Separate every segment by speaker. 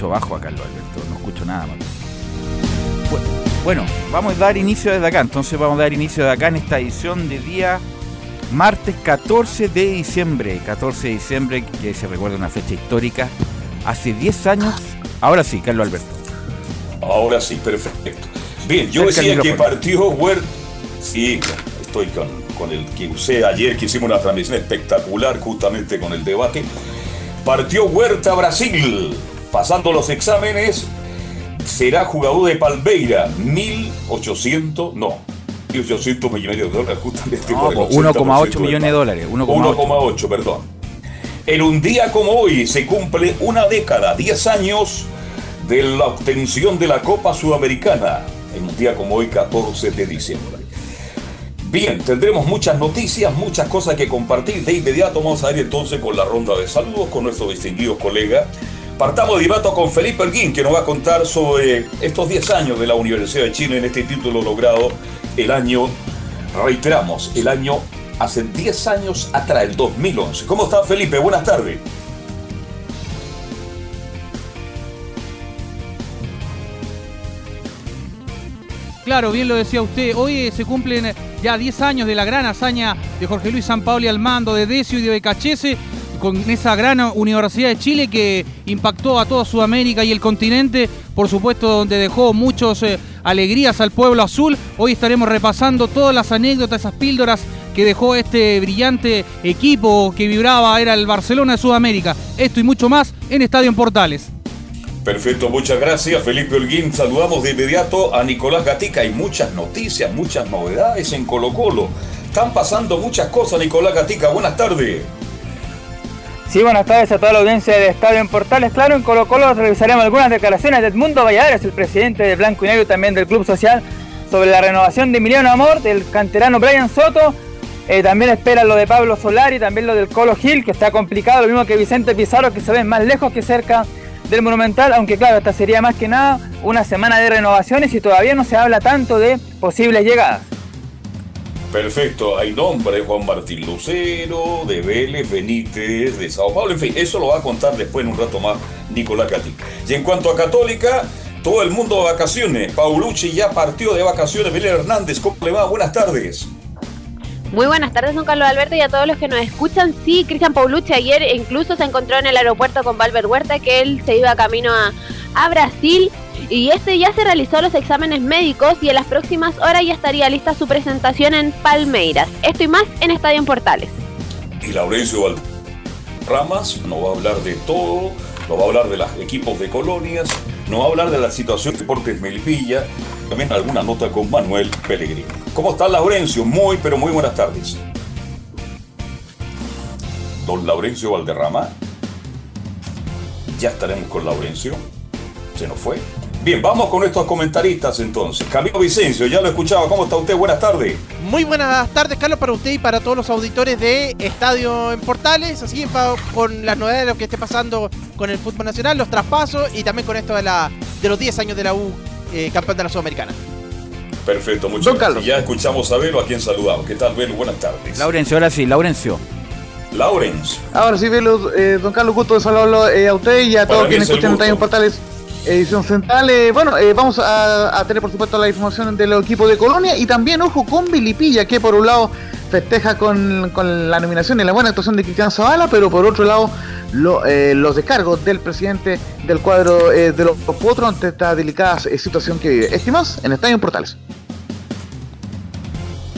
Speaker 1: Escucho bajo a Carlos Alberto, no escucho nada más. Bueno, vamos a dar inicio desde acá, entonces vamos a dar inicio de acá en esta edición de día martes 14 de diciembre. 14 de diciembre, que se recuerda una fecha histórica. Hace 10 años, ahora sí, Carlos Alberto.
Speaker 2: Ahora sí, perfecto. Bien, yo decía que partió Huerta. Sí, estoy con, con el que usé ayer, que hicimos una transmisión espectacular justamente con el debate. Partió Huerta Brasil, pasando los exámenes, será jugador de Palmeira, 1.800, no, 1.800 millones de dólares, justamente.
Speaker 1: No, 1,8 millones de dólares.
Speaker 2: 1,8, perdón. En un día como hoy se cumple una década, 10 años de la obtención de la Copa Sudamericana. En un día como hoy, 14 de diciembre. Bien, tendremos muchas noticias, muchas cosas que compartir. De inmediato vamos a ir entonces con la ronda de saludos con nuestro distinguido colega. Partamos de inmediato con Felipe Erguín, que nos va a contar sobre estos 10 años de la Universidad de Chile en este título logrado el año, reiteramos, el año hace 10 años atrás, el 2011. ¿Cómo está Felipe? Buenas tardes.
Speaker 3: Claro, bien lo decía usted, hoy se cumplen ya 10 años de la gran hazaña de Jorge Luis Sampaoli al mando, de Decio y de Becachese, con esa gran Universidad de Chile que impactó a toda Sudamérica y el continente, por supuesto donde dejó muchas eh, alegrías al pueblo azul. Hoy estaremos repasando todas las anécdotas, esas píldoras que dejó este brillante equipo que vibraba, era el Barcelona de Sudamérica. Esto y mucho más en Estadio en Portales.
Speaker 2: Perfecto, muchas gracias Felipe Holguín. Saludamos de inmediato a Nicolás Gatica. Hay muchas noticias, muchas novedades en Colo Colo. Están pasando muchas cosas, Nicolás Gatica. Buenas tardes.
Speaker 4: Sí, buenas tardes a toda la audiencia de Estadio en Portales. Claro, en Colo Colo revisaremos algunas declaraciones de Edmundo Valladares, el presidente de Blanco y Negro y también del Club Social, sobre la renovación de Emiliano Amor, del canterano Brian Soto. Eh, también esperan lo de Pablo Solari, también lo del Colo Gil, que está complicado, lo mismo que Vicente Pizarro, que se ven más lejos que cerca del Monumental, aunque claro, esta sería más que nada una semana de renovaciones y todavía no se habla tanto de posibles llegadas.
Speaker 2: Perfecto, hay nombres, Juan Martín Lucero, de Vélez, Benítez, de Sao Paulo, en fin, eso lo va a contar después en un rato más Nicolás Cati. Y en cuanto a Católica, todo el mundo de vacaciones, Paulucci ya partió de vacaciones, Belén Hernández, ¿cómo le va? Buenas tardes.
Speaker 5: Muy buenas tardes, don Carlos Alberto, y a todos los que nos escuchan. Sí, Cristian Paulucci ayer incluso se encontró en el aeropuerto con Valver Huerta, que él se iba camino a, a Brasil. Y este ya se realizó los exámenes médicos y en las próximas horas ya estaría lista su presentación en Palmeiras. Esto y más en Estadio en Portales.
Speaker 2: Y Laurencio Ramas nos va a hablar de todo, nos va a hablar de los equipos de colonias, nos va a hablar de la situación de Deportes Melipilla, también alguna nota con Manuel Pellegrini. ¿Cómo está Laurencio? Muy, pero muy buenas tardes. Don Laurencio Valderrama. Ya estaremos con Laurencio. Se nos fue. Bien, vamos con estos comentaristas entonces. Camilo Vicencio, ya lo escuchaba. ¿Cómo está usted? Buenas tardes.
Speaker 6: Muy buenas tardes, Carlos, para usted y para todos los auditores de Estadio en Portales. Así con las novedades de lo que esté pasando con el fútbol nacional, los traspasos y también con esto de, la, de los 10 años de la U, eh, campeón de la Sudamericana.
Speaker 2: Perfecto, muchas gracias. Ya escuchamos a Velo, a quien saludamos. ¿Qué tal, Velo? Buenas tardes.
Speaker 1: Laurencio, ahora sí, Laurencio.
Speaker 2: Laurencio.
Speaker 7: Ahora sí, Velo, eh, don Carlos, gusto de saludarlo eh, a usted y a todos quienes escuchan Estadio en Portales edición central. Eh, bueno, eh, vamos a, tener por supuesto la información del equipo de Colonia y también, ojo, con Vilipilla, que por un lado festeja con, la nominación y la buena actuación de Cristian Zavala, pero por otro lado eh, los descargos del presidente del cuadro de los Potros ante esta delicada situación que vive. Estimados, en Estadio Portales.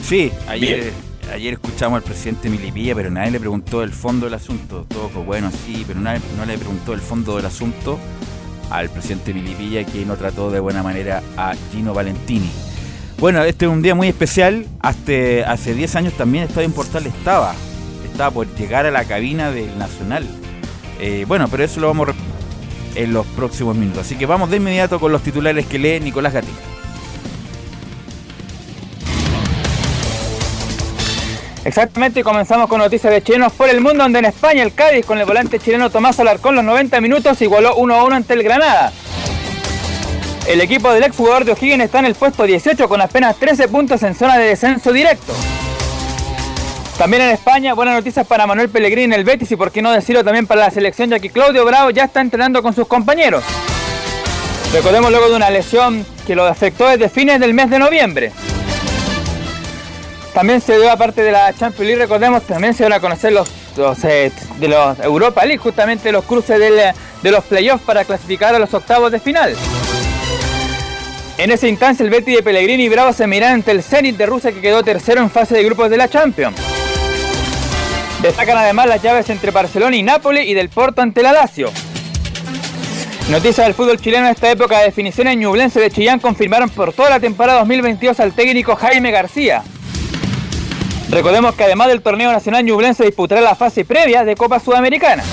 Speaker 1: Sí, ayer, ayer escuchamos al presidente Milipilla, pero nadie le preguntó el fondo del asunto. Todo fue bueno, sí, pero nadie no le preguntó el fondo del asunto al presidente Milipilla, que no trató de buena manera a Gino Valentini. Bueno, este es un día muy especial. Hasta hace 10 años también Estadio en Portal estaba. Estaba por llegar a la cabina del Nacional. Eh, bueno, pero eso lo vamos a en los próximos minutos. Así que vamos de inmediato con los titulares que lee Nicolás Gatica.
Speaker 4: Exactamente, comenzamos con noticias de chilenos por el mundo, donde en España el Cádiz con el volante chileno Tomás Alarcón los 90 minutos igualó 1 a 1 ante el Granada. El equipo del exjugador de O'Higgins está en el puesto 18 con apenas 13 puntos en zona de descenso directo. También en España, buenas noticias para Manuel Pellegrini en el Betis y por qué no decirlo también para la selección, ya que Claudio Bravo ya está entrenando con sus compañeros. Recordemos luego de una lesión que lo afectó desde fines del mes de noviembre. También se dio aparte de la Champions League, recordemos, también se van a conocer los, eh, de los Europa League, justamente los cruces de los playoffs para clasificar a los octavos de final. En esa instancia el Betis de Pellegrini y Bravo se miran ante el Zenit de Rusia que quedó tercero en fase de grupos de la Champions. Destacan además las llaves entre Barcelona y Nápoles y del Porto ante la Lazio. Noticias del fútbol chileno en esta época de definición en Ñublense de Chillán confirmaron por toda la temporada 2022 al técnico Jaime García. Recordemos que además del torneo nacional Ñublense disputará la fase previa de Copa Sudamericana.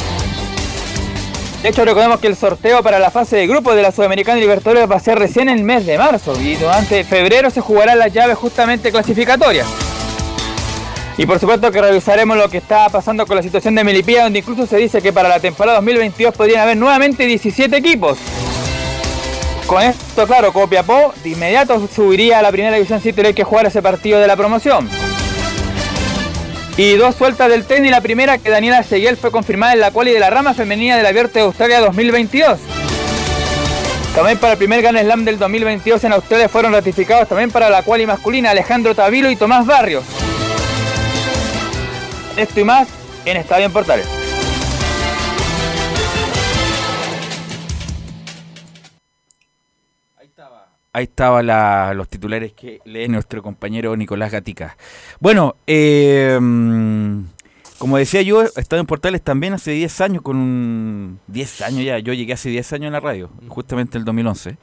Speaker 4: De hecho, recordemos que el sorteo para la fase de grupo de la Sudamericana Libertadores va a ser recién en el mes de marzo y durante febrero se jugarán las llaves justamente clasificatorias. Y por supuesto que revisaremos lo que está pasando con la situación de Melipilla, donde incluso se dice que para la temporada 2022 podrían haber nuevamente 17 equipos. Con esto, claro, Copiapó de inmediato subiría a la primera división sin tener que jugar ese partido de la promoción. Y dos sueltas del tenis, la primera que Daniela Seguiel fue confirmada en la quali de la rama femenina del Abierto de Australia 2022. También para el primer Grand Slam del 2022 en Australia fueron ratificados también para la quali masculina Alejandro Tavilo y Tomás Barrios. Esto y más en Estadio en Portales.
Speaker 1: Ahí estaban los titulares que lee nuestro compañero Nicolás Gatica. Bueno, eh, como decía yo, he estado en Portales también hace 10 años, con un... 10 años ya, yo llegué hace 10 años en la radio, justamente en el 2011,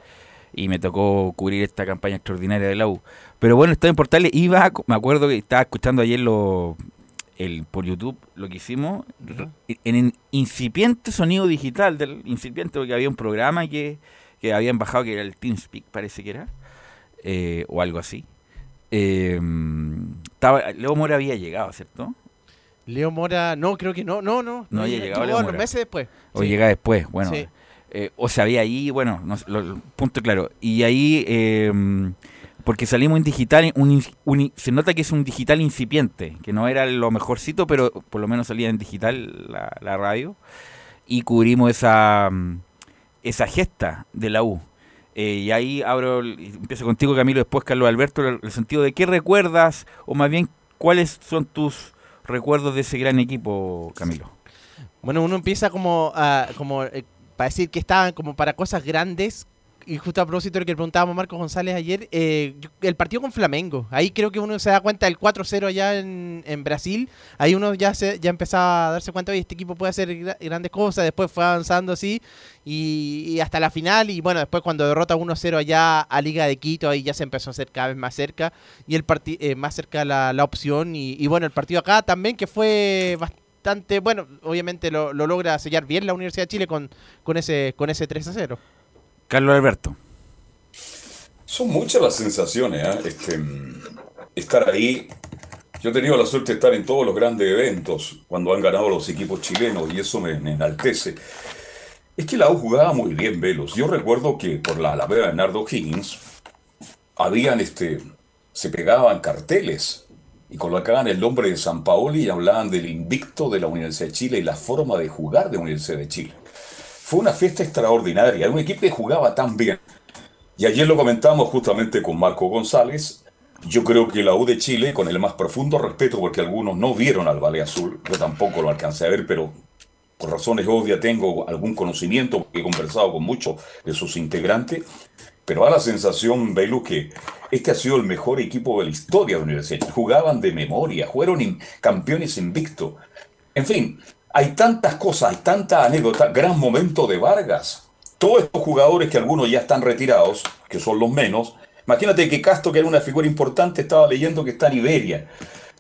Speaker 1: y me tocó cubrir esta campaña extraordinaria de la U. Pero bueno, estaba en Portales, iba, me acuerdo que estaba escuchando ayer lo, el, por YouTube lo que hicimos, en el incipiente sonido digital, del incipiente, porque había un programa que que habían bajado, que era el TeamSpeak, parece que era, eh, o algo así. Eh, estaba, Leo Mora había llegado, ¿cierto?
Speaker 6: Leo Mora, no, creo que no, no, no.
Speaker 1: No, había llegado Leo Mora.
Speaker 6: meses después.
Speaker 1: O llega después, bueno. Eh, o se había ahí, bueno, no, punto claro. Y ahí, em, porque salimos en digital, se nota que es un digital incipiente, que no era lo mejorcito, pero por lo menos salía en digital la, la radio. Y cubrimos esa esa gesta de la U. Eh, y ahí abro, empiezo contigo Camilo, después Carlos Alberto, el, sentido de qué recuerdas, o más bien cuáles son tus recuerdos de ese gran equipo, Camilo.
Speaker 6: Bueno, uno empieza como, como eh, para decir que estaban como para cosas grandes y justo a propósito de lo que preguntábamos a Marcos González ayer, eh, el partido con Flamengo, ahí creo que uno se da cuenta del 4-0 allá en, Brasil, ahí uno ya se, ya empezaba a darse cuenta, oye, este equipo puede hacer grandes cosas, después fue avanzando así, y, hasta la final, y bueno, después cuando derrota 1-0 allá a Liga de Quito, ahí ya se empezó a hacer cada vez más cerca, y el eh, más cerca la, la opción, y, bueno, el partido acá también que fue bastante, bueno, obviamente lo, logra sellar bien la Universidad de Chile con, con ese, con ese 3 0.
Speaker 1: Carlos Alberto.
Speaker 2: Son muchas las sensaciones, ¿eh? este, estar ahí. Yo he tenido la suerte de estar en todos los grandes eventos cuando han ganado los equipos chilenos y eso me, enaltece. Es que la U jugaba muy bien, Velos. Yo recuerdo que por la Alameda de Nardo Higgins habían, este, se pegaban carteles y colocaban el nombre de San Paoli y hablaban del invicto de la Universidad de Chile y la forma de jugar de la Universidad de Chile. Fue una fiesta extraordinaria, un equipo que jugaba tan bien. Y ayer lo comentamos justamente con Marco González. Yo creo que la U de Chile, con el más profundo respeto, porque algunos no vieron al Valle Azul, yo tampoco lo alcancé a ver, pero por razones obvias tengo algún conocimiento, porque he conversado con muchos de sus integrantes, pero da la sensación, Belu, que este ha sido el mejor equipo de la historia de la universidad. Jugaban de memoria, fueron campeones invictos. En fin, hay tantas cosas, hay tanta anécdota, gran momento de Vargas. Todos estos jugadores que algunos ya están retirados, que son los menos, imagínate que Castro, que era una figura importante, estaba leyendo que está en Iberia.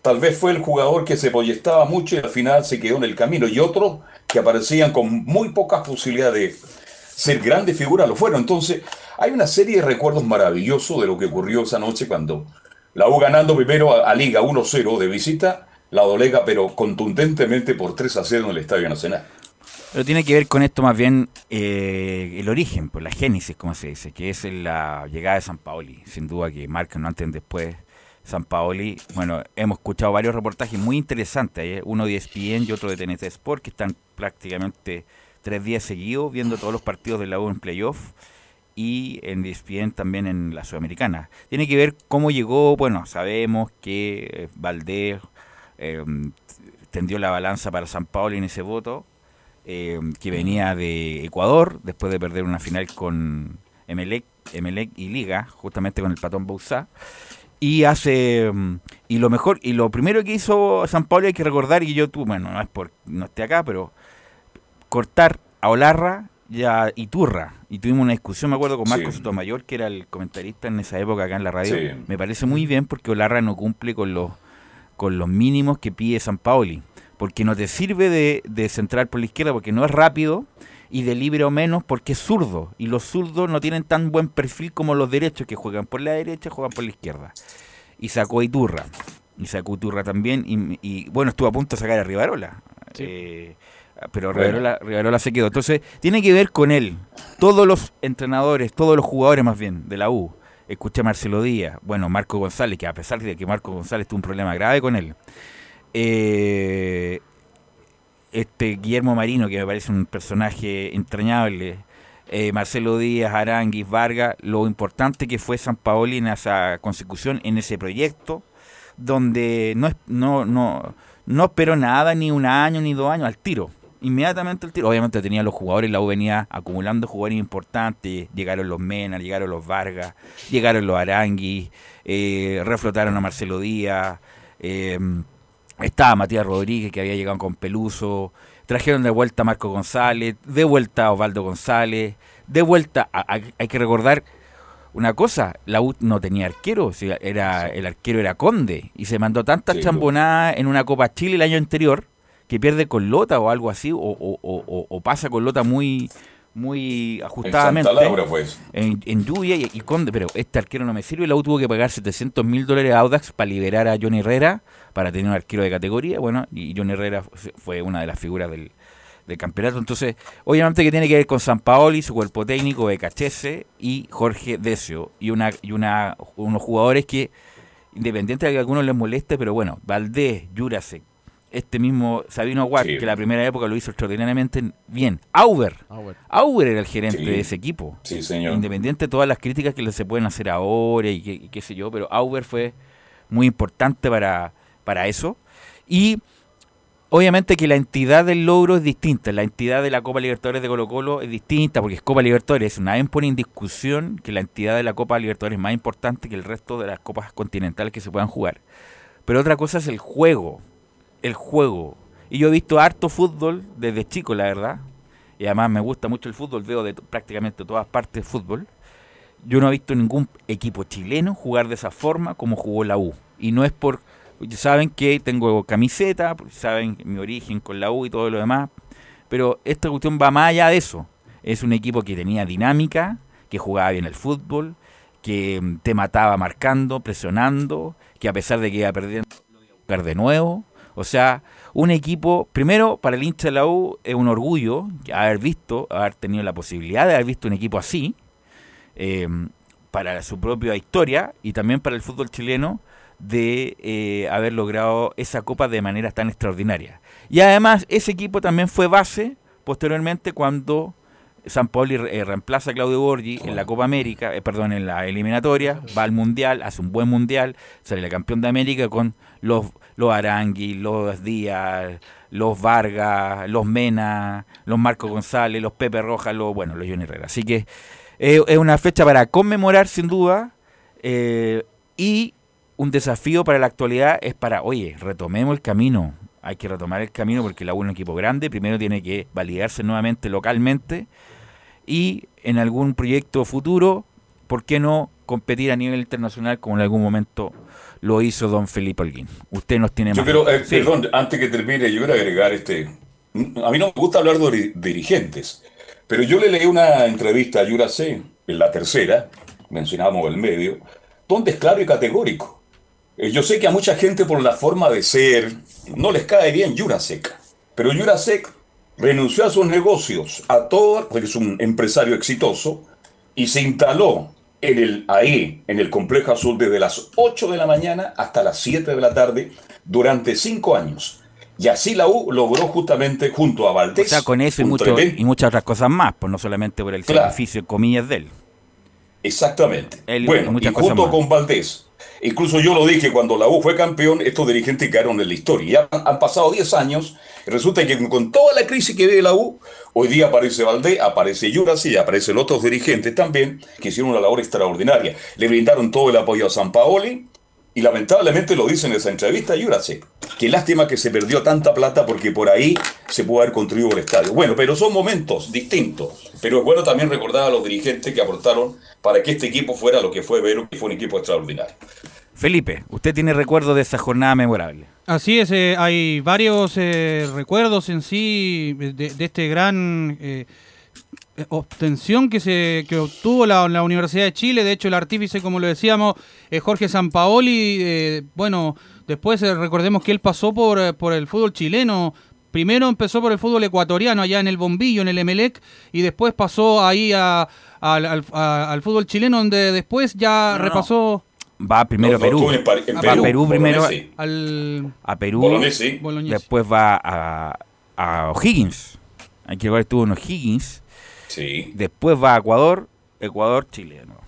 Speaker 2: Tal vez fue el jugador que se proyectaba mucho y al final se quedó en el camino. Y otros que aparecían con muy pocas posibilidades de ser grandes figuras lo fueron. Entonces, hay una serie de recuerdos maravillosos de lo que ocurrió esa noche cuando la U ganando primero a, Liga 1-0 de visita, la dolega, pero contundentemente por 3 a 0 en el Estadio Nacional.
Speaker 1: Pero tiene que ver con esto más bien eh, el origen, pues la génesis, como se dice, que es la llegada de San Paoli. Sin duda que marcan no antes después San Paoli. Bueno, hemos escuchado varios reportajes muy interesantes, ¿eh? uno de ESPN y otro de TNT Sport, que están prácticamente tres días seguidos viendo todos los partidos de la U en playoff y en ESPN también en la Sudamericana. Tiene que ver cómo llegó, bueno, sabemos que eh, Valdés eh, tendió la balanza para San Paulo en ese voto, eh, que venía de Ecuador, después de perder una final con Emelec, Emelec y Liga, justamente con el patón Bouzá. Y hace y lo mejor y lo primero que hizo San Paulo hay que recordar y yo tú bueno no es por no esté acá pero cortar a Olarra y a Iturra. Y tuvimos una discusión, me acuerdo, con Marcos Sotomayor, que era el comentarista en esa época acá en la radio. Me parece muy bien porque Olarra no cumple con los, con los mínimos que pide San Paoli. Porque no te sirve de, de centrar por la izquierda porque no es rápido y de libre o menos porque es zurdo. Y los zurdos no tienen tan buen perfil como los derechos que juegan por la derecha, juegan por la izquierda. Y sacó a Iturra. Y sacó a Iturra también. Y, bueno, estuvo a punto de sacar a Rivarola. Eh, pero Rivarola, se quedó. Entonces, tiene que ver con él. Todos los entrenadores, todos los jugadores más bien de la U. Escuché a Marcelo Díaz, bueno, Marco González, que a pesar de que Marco González tuvo un problema grave con él. Eh, este Guillermo Marino, que me parece un personaje entrañable. Eh, Marcelo Díaz, Aranguis, Vargas, lo importante que fue San Paoli en esa consecución, en ese proyecto, donde no, no, no, no esperó nada, ni un año, ni dos años, al tiro inmediatamente el tiro. Obviamente tenía los jugadores, la U venía acumulando jugadores importantes. Llegaron los Mena, llegaron los Vargas, llegaron los Aranguis, eh, reflotaron a Marcelo Díaz. Eh, estaba Matías Rodríguez que había llegado con Peluso. Trajeron de vuelta a Marco González, de vuelta a Osvaldo González, de vuelta. hay que recordar una cosa, la U no tenía arquero, era, el arquero era Conde y se mandó tantas chambonadas en una Copa Chile el año anterior que pierde con Lota o algo así, o, o, o, pasa con Lota muy muy ajustadamente
Speaker 2: pues.
Speaker 1: en, lluvia y, Conde, pero este arquero no me sirve, la U tuvo que pagar 700 mil dólares a Audax para liberar a Johnny Herrera, para tener un arquero de categoría, bueno, y Johnny Herrera fue una de las figuras del, campeonato, entonces obviamente que tiene que ver con San Paoli, su cuerpo técnico, Becachese y Jorge Decio, y una y una unos jugadores que, independiente de que a algunos les moleste, pero bueno, Valdés, Jurasek, este mismo Sabino Aguad, que la primera época lo hizo extraordinariamente bien. Auber. Auber, era el gerente de ese equipo.
Speaker 2: Sí, señor.
Speaker 1: Independiente de todas las críticas que se pueden hacer ahora y, qué sé yo, pero Auber fue muy importante para, para eso. Y obviamente que la entidad del logro es distinta. La entidad de la Copa Libertadores de Colo Colo es distinta porque es Copa Libertadores. Nadie pone en discusión que la entidad de la Copa Libertadores es más importante que el resto de las copas continentales que se puedan jugar. Pero otra cosa es el juego el juego. Y yo he visto harto fútbol desde chico, la verdad. Y además me gusta mucho el fútbol, veo prácticamente todas partes fútbol. Yo no he visto ningún equipo chileno jugar de esa forma como jugó la U. Y no es por... Saben que tengo camiseta, saben mi origen con la U y todo lo demás. Pero esta cuestión va más allá de eso. Es un equipo que tenía dinámica, que jugaba bien el fútbol, que mm, te mataba marcando, presionando, que a pesar de que iba perdiendo, lo de nuevo. O sea, un equipo, primero para el hincha de la U es un orgullo haber visto, haber tenido la posibilidad de haber visto un equipo así, eh, para su propia historia y también para el fútbol chileno de eh, haber logrado esa copa de manera tan extraordinaria. Y además ese equipo también fue base posteriormente cuando San Pauli eh, reemplaza a Claudio Borgi en la Copa América, eh, perdón, en la eliminatoria, va al Mundial, hace un buen Mundial, sale el campeón de América con los, los Arangui, los Díaz, los Vargas, los Mena, los Marco González, los Pepe Rojas, los, bueno, los Johnny Herrera. Así que eh, es una fecha para conmemorar sin duda y un desafío para la actualidad es para, oye, retomemos el camino, hay que retomar el camino porque la U es un equipo grande, primero tiene que validarse nuevamente localmente y en algún proyecto futuro, ¿por qué no competir a nivel internacional como en algún momento lo hizo don Felipe Alguín? Usted nos tiene
Speaker 2: Yo
Speaker 1: más.
Speaker 2: quiero, eh, perdón, antes que termine, yo quiero agregar este. A mí no me gusta hablar de dirigentes, pero yo le leí una entrevista a Yura C, en la tercera, mencionábamos el medio, donde es claro y categórico. Eh, yo sé que a mucha gente por la forma de ser no les cae bien Jurasek, pero Jurasek renunció a sus negocios, a todo, porque es un empresario exitoso, y se instaló en el, ahí, en el complejo azul, desde las 8 de la mañana hasta las 7 de la tarde, durante 5 años. Y así la U logró justamente junto a Valdés.
Speaker 1: O sea, con eso y, mucho- y muchas otras cosas más, pues no solamente por el
Speaker 2: Claro.
Speaker 1: sacrificio, comillas, de él.
Speaker 2: Exactamente.
Speaker 1: Él
Speaker 2: bueno, y junto
Speaker 1: más.
Speaker 2: con Valdés. Incluso yo lo dije cuando la U fue campeón, estos dirigentes quedaron en la historia. Ya han, pasado 10 años. Resulta que con toda la crisis que vive la U, hoy día aparece Valdés, aparece Yurasi y aparecen otros dirigentes también que hicieron una labor extraordinaria. Le brindaron todo el apoyo a San Paoli y lamentablemente lo dice en esa entrevista Yurasi. Qué lástima que se perdió tanta plata porque por ahí se pudo haber construido el estadio. Bueno, pero son momentos distintos. Pero es bueno también recordar a los dirigentes que aportaron para que este equipo fuera lo que fue Vero, que fue un equipo extraordinario.
Speaker 1: Felipe, usted tiene recuerdo de esa jornada memorable.
Speaker 3: Así es, eh, hay varios eh, recuerdos en sí de, de este gran eh, obtención que se que obtuvo la, la Universidad de Chile. De hecho, el artífice, como lo decíamos, es Jorge Sampaoli. eh, bueno, después eh, recordemos que él pasó por, eh, por el fútbol chileno. Primero empezó por el fútbol ecuatoriano, allá en el Bombillo, en el Emelec, y después pasó ahí a- al, al- a- al fútbol chileno, donde después ya
Speaker 1: No, no, no.
Speaker 3: repasó
Speaker 1: Va primero a
Speaker 2: No,
Speaker 1: Perú.
Speaker 2: en
Speaker 1: va
Speaker 2: Perú,
Speaker 1: a Perú primero,
Speaker 3: al
Speaker 1: a Perú,
Speaker 2: Bolognesi.
Speaker 1: Después va a, a O'Higgins. Hay que ver, estuvo en O'Higgins.
Speaker 2: Sí.
Speaker 1: Después va a Ecuador, Ecuador, Chile. nuevo.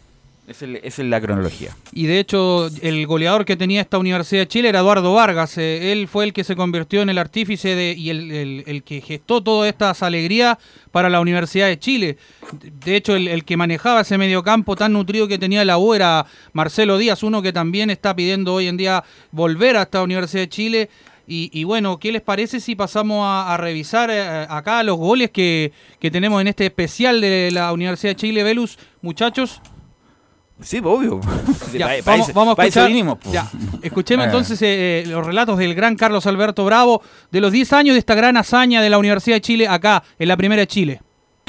Speaker 1: Esa es, la cronología.
Speaker 3: Y de hecho, el goleador que tenía esta Universidad de Chile era Eduardo Vargas. Eh, él fue el que se convirtió en el artífice de, y el, el- el que gestó todas estas alegrías para la Universidad de Chile. De hecho, el, el que manejaba ese mediocampo tan nutrido que tenía la U era Marcelo Díaz, uno que también está pidiendo hoy en día volver a esta Universidad de Chile. Y, y bueno, ¿qué les parece si pasamos a, a revisar eh, acá los goles que, que tenemos en este especial de la Universidad de Chile, Velus? Muchachos.
Speaker 1: Sí, pues, obvio.
Speaker 3: Ya,
Speaker 1: Pa-
Speaker 3: vamos, a escuchar.
Speaker 1: vinimos, pues.
Speaker 3: ya, escuchemos
Speaker 1: Eh.
Speaker 3: entonces eh, los relatos del gran Carlos Alberto Bravo de los 10 años de esta gran hazaña de la Universidad de Chile acá en la Primera de Chile.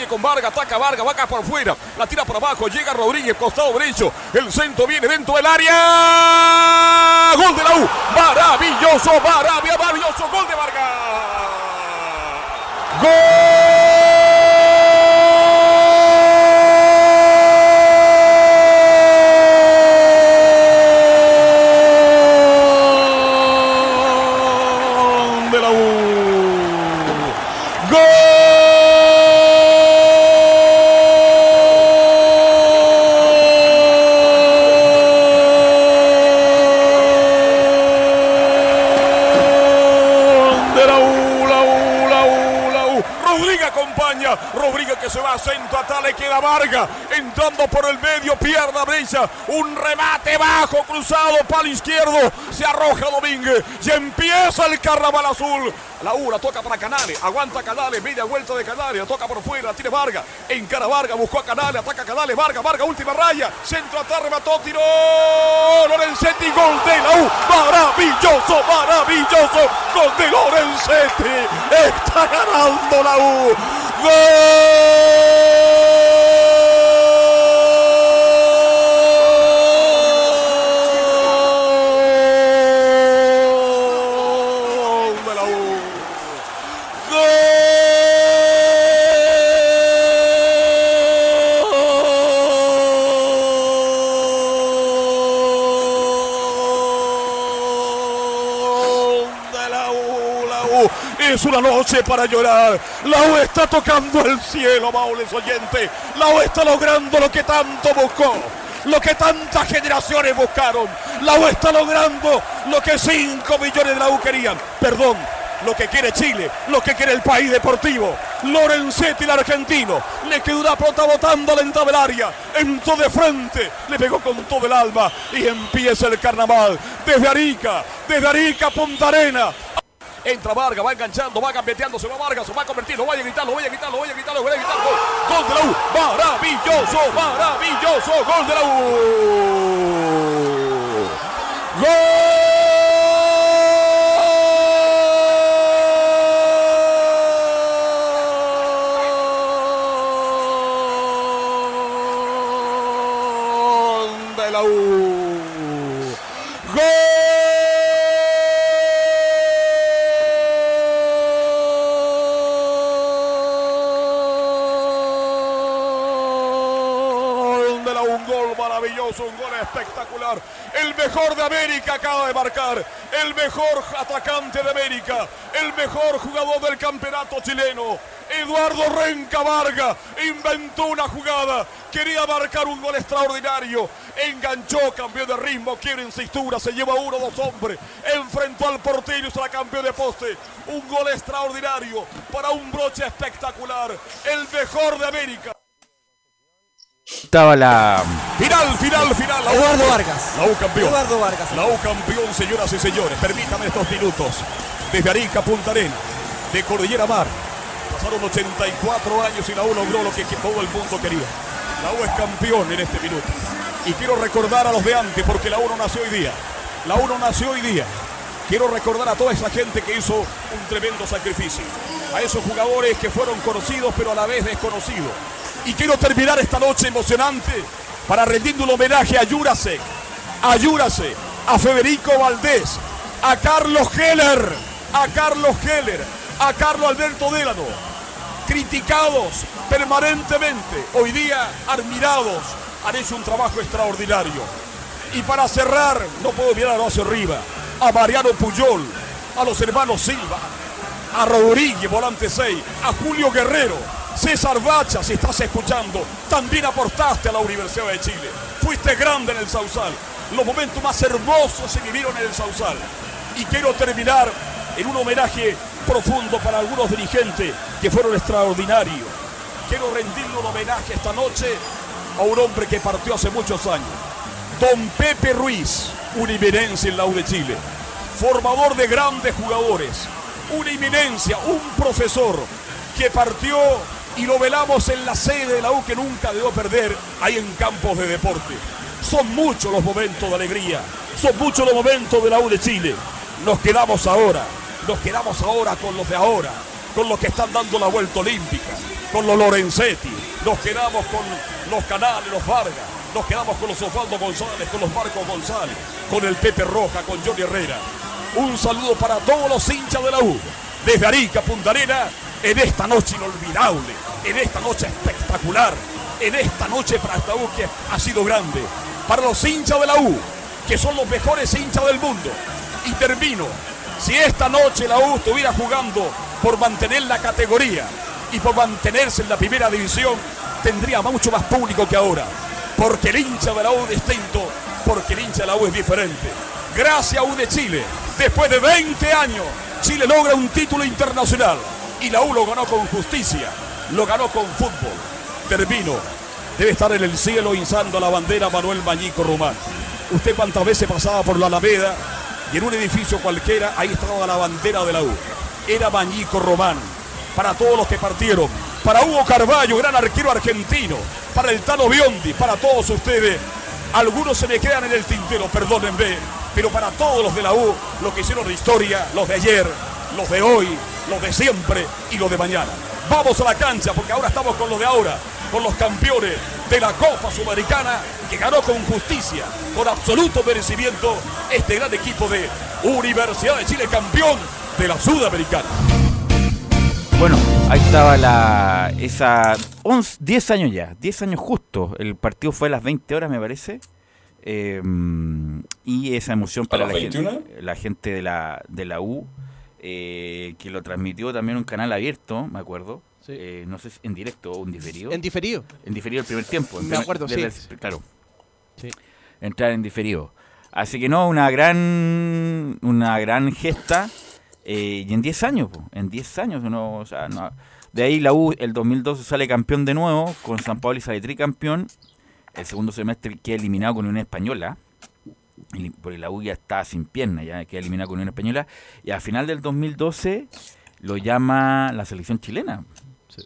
Speaker 8: Con Vargas, ataca Vargas, va acá por fuera, la tira por abajo, llega Rodríguez, costado derecho, el centro viene dentro del área, gol de la U, maravilloso, maravilloso, maravilloso, gol de Vargas. Gol de la U. Gol de la U, la U, la U, la U. Rodríguez acompaña. Rodríguez que se va a centro Vargas. Entrando por el medio, pierna brecha. Un remate bajo, cruzado, palo izquierdo. Se arroja Domínguez. Y empieza el carnaval azul. La U la toca para Canales. Aguanta Canales, media vuelta de Canales. Toca por fuera, tiene Vargas. Encara Vargas, buscó a Canales, ataca a Canales. Vargas, Vargas, última raya. Centro atrás, remató, tiró. Lorenzetti, gol de la U. Maravilloso, maravilloso. Gol de Lorenzetti. Está ganando la U. U. Es una noche para llorar. La U está tocando el cielo, amables oyentes. La U está logrando lo que tanto buscó. Lo que tantas generaciones buscaron. La U está logrando lo que 5 millones de la U querían. Perdón, lo que quiere Chile, lo que quiere el país deportivo. Lorenzetti, el argentino, le quedó una pelota botando lenta del área, entró de frente, le pegó con todo el alma y empieza el carnaval. Desde Arica, desde Arica, Punta Arena. Entra Vargas, va enganchando, va gambeteando, se va Vargas, se va a convertir, lo voy a gritar, lo voy a gritar, lo voy a gritar, lo voy a gritar, gol, gol de la U, maravilloso, maravilloso, gol de la U. Gol Acaba de marcar. El mejor atacante de América. El mejor jugador del campeonato chileno. Eduardo Renca Varga inventó una jugada. Quería marcar un gol extraordinario. Enganchó, cambió de ritmo, quiere en se lleva uno dos hombres. Enfrentó al portero y se la cambió de poste. Un gol extraordinario para un broche espectacular. El mejor de América.
Speaker 1: Estaba la.
Speaker 8: Final, final, final. La U
Speaker 9: Eduardo
Speaker 8: campeón.
Speaker 9: Vargas.
Speaker 8: La U campeón.
Speaker 9: Eduardo Vargas.
Speaker 8: La U campeón, señoras y señores. Permítanme estos minutos. Desde Arica, Punta Arena, de Cordillera Mar. Pasaron 84 años y la U logró lo que que todo el mundo quería. La U es campeón en este minuto. Y quiero recordar a los de antes, porque la U no nació hoy día. La U no nació hoy día. Quiero recordar a toda esa gente que hizo un tremendo sacrificio. A esos jugadores que fueron conocidos pero a la vez desconocidos. Y quiero terminar esta noche emocionante para rendiendo un homenaje a Jurasek, a Jurasek, a Federico Valdés, a Carlos Heller, a Carlos Heller, a Carlos Alberto Délano, criticados permanentemente, hoy día admirados, han hecho un trabajo extraordinario. Y para cerrar, no puedo mirar hacia arriba, a Mariano Puyol, a los hermanos Silva, a Rodríguez, volante 6, a Julio Guerrero, César Bacha, si estás escuchando, también aportaste a la Universidad de Chile. Fuiste grande en el Sausal. Los momentos más hermosos se vivieron en el Sausal. Y quiero terminar en un homenaje profundo para algunos dirigentes que fueron extraordinarios. Quiero rendirle un homenaje esta noche a un hombre que partió hace muchos años. Don Pepe Ruiz, eminencia en la U de Chile, formador de grandes jugadores, una eminencia, un profesor que partió y lo velamos en la sede de la U que nunca debió perder ahí en campos de deporte. Son muchos los momentos de alegría, son muchos los momentos de la U de Chile. Nos quedamos ahora, nos quedamos ahora con los de ahora, con los que están dando la vuelta olímpica, con los Lorenzetti, nos quedamos con los Canales, los Vargas, nos quedamos con los Osvaldo González, con los Marcos González, con el Pepe Roja, con Johnny Herrera. Un saludo para todos los hinchas de la U, desde Arica, Punta Arena, en esta noche inolvidable, en esta noche espectacular, en esta noche para esta U que ha sido grande, para los hinchas de la U, que son los mejores hinchas del mundo. Y termino, si esta noche la U estuviera jugando por mantener la categoría y por mantenerse en la primera división, tendría mucho más público que ahora, porque el hincha de la U es distinto, porque el hincha de la U es diferente. Gracias U de Chile, después de 20 años, Chile logra un título internacional y la U lo ganó con justicia, lo ganó con fútbol. Termino. Debe estar en el cielo izando la bandera Manuel Mañico Román. Usted cuántas veces pasaba por la Alameda y en un edificio cualquiera ahí estaba la bandera de la U. Era Mañico Román. Para todos los que partieron. Para Hugo Carballo, gran arquero argentino. Para el Tano Biondi, para todos ustedes. Algunos se me quedan en el tintero, perdónenme. Pero para todos los de la U, los que hicieron la historia, los de ayer, los de hoy, los de siempre y los de mañana. Vamos a la cancha porque ahora estamos con los de ahora, con los campeones de la Copa Sudamericana que ganó con justicia, con absoluto merecimiento este gran equipo de Universidad de Chile, campeón de la Sudamericana.
Speaker 1: Bueno, ahí estaba la. Esa. 11, 10 años ya, 10 años justo. El partido fue a las 20 horas, me parece. Eh, y esa emoción para la
Speaker 2: 21?
Speaker 1: gente, la gente de la, de la U. eh, que lo transmitió también un canal abierto, me acuerdo. Eh, no sé si en directo o en diferido.
Speaker 6: En diferido.
Speaker 1: En diferido el primer tiempo.
Speaker 6: Me acuerdo, sí.
Speaker 1: Claro. Entrar en diferido. Así que no, una gran una gran gesta. Eh, y en 10 años, en 10 años, no, o sea, no, de ahí la U, el 2012 sale campeón de nuevo, con San Pablo y sale tricampeón. El segundo semestre queda eliminado con una española, porque la U ya está sin pierna, ya queda eliminado con una española. Y al final del 2012 lo llama la selección chilena.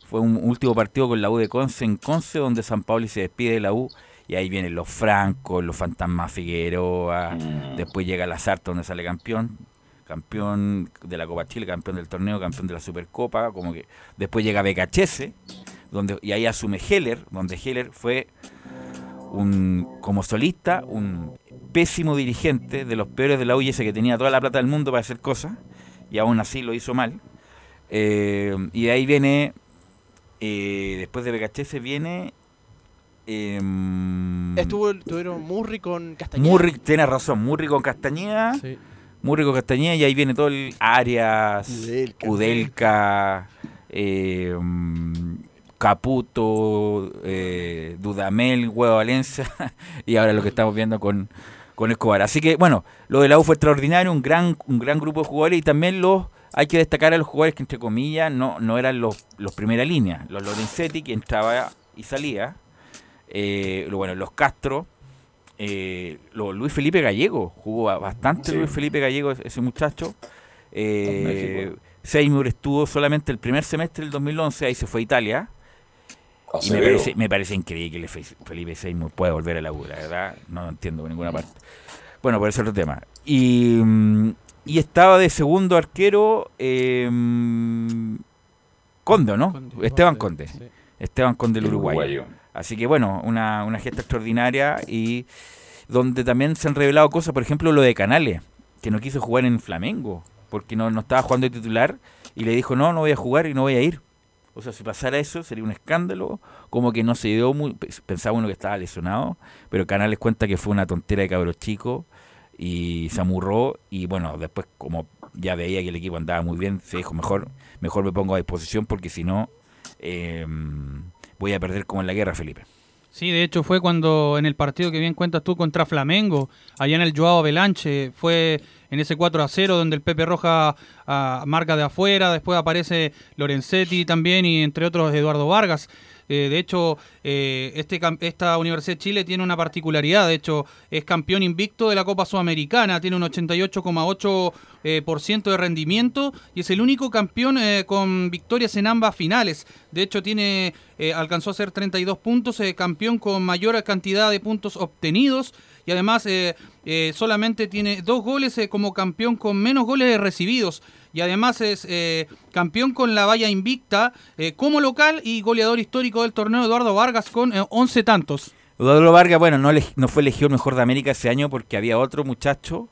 Speaker 1: Fue un último partido con la U de Conce en Conce, donde San Pablo se despide de la U. Y ahí vienen los Francos, los Fantasmas Figueroa. Mm. Después llega la Sarta, donde sale campeón campeón de la Copa Chile, campeón del torneo, campeón de la Supercopa, como que después llega Becachese, donde y ahí asume Heller, donde Heller fue un como solista, un pésimo dirigente de los peores de la UIS que tenía toda la plata del mundo para hacer cosas y aún así lo hizo mal. Eh, y de ahí viene, eh, después de Becachese viene
Speaker 6: em, Estuvo, estuvieron Murri con Castañeda.
Speaker 1: Murri, tiene razón, Murri con Castañeda. Sí. Muy rico Castañeda y ahí viene todo el Arias, Udelca, eh, Caputo, eh, Dudamel, Huevo Valencia y ahora lo que estamos viendo con, con Escobar. Así que bueno, lo de la U fue extraordinario, un gran, un gran grupo de jugadores y también los hay que destacar a los jugadores que entre comillas no, no eran los, los primera línea, los Lorenzetti que entraba y salía, eh, bueno, los Castro, eh, Luis Felipe Gallego, jugó bastante Luis Felipe Gallego, ese muchacho. Eh, Seymour estuvo solamente el primer semestre del 2011, ahí se fue a Italia. Y me parece, me parece, increíble que Felipe Seymour pueda volver a la U, verdad, no lo entiendo por ninguna parte. Bueno, por eso otro tema. Y, mm, y estaba de segundo arquero eh, Conde, ¿no? Esteban Conde. Esteban Conde, el uruguayo. Así que bueno, una, una gesta extraordinaria y donde también se han revelado cosas, por ejemplo lo de Canales, que no quiso jugar en Flamengo, porque no, no estaba jugando de titular y le dijo, no, no voy a jugar y no voy a ir. O sea, si pasara eso sería un escándalo, como que no se dio muy... Pensaba uno que estaba lesionado, pero Canales cuenta que fue una tontera de cabros chicos y se amurró y bueno, después como ya veía que el equipo andaba muy bien, se dijo, mejor, mejor me pongo a disposición porque si no... Eh, voy a perder como en la guerra, Felipe.
Speaker 3: Sí, de hecho fue cuando en el partido que bien cuentas tú contra Flamengo, allá en el Joao Belanche, fue en ese 4 a 0 donde el Pepe Roja ah, marca de afuera, después aparece Lorenzetti también y entre otros Eduardo Vargas. Eh, de hecho, eh, este, esta Universidad de Chile tiene una particularidad. De hecho, es campeón invicto de la Copa Sudamericana. Tiene un 88,8% eh, de rendimiento y es el único campeón con victorias en ambas finales. De hecho, tiene alcanzó a ser 32 puntos, campeón con mayor cantidad de puntos obtenidos y además solamente tiene dos goles como campeón con menos goles recibidos. Y además es eh, campeón con la valla invicta eh, como local y goleador histórico del torneo Eduardo Vargas con 11 eh, tantos.
Speaker 1: Eduardo Vargas, bueno, no, no fue elegido el mejor de América ese año porque había otro muchacho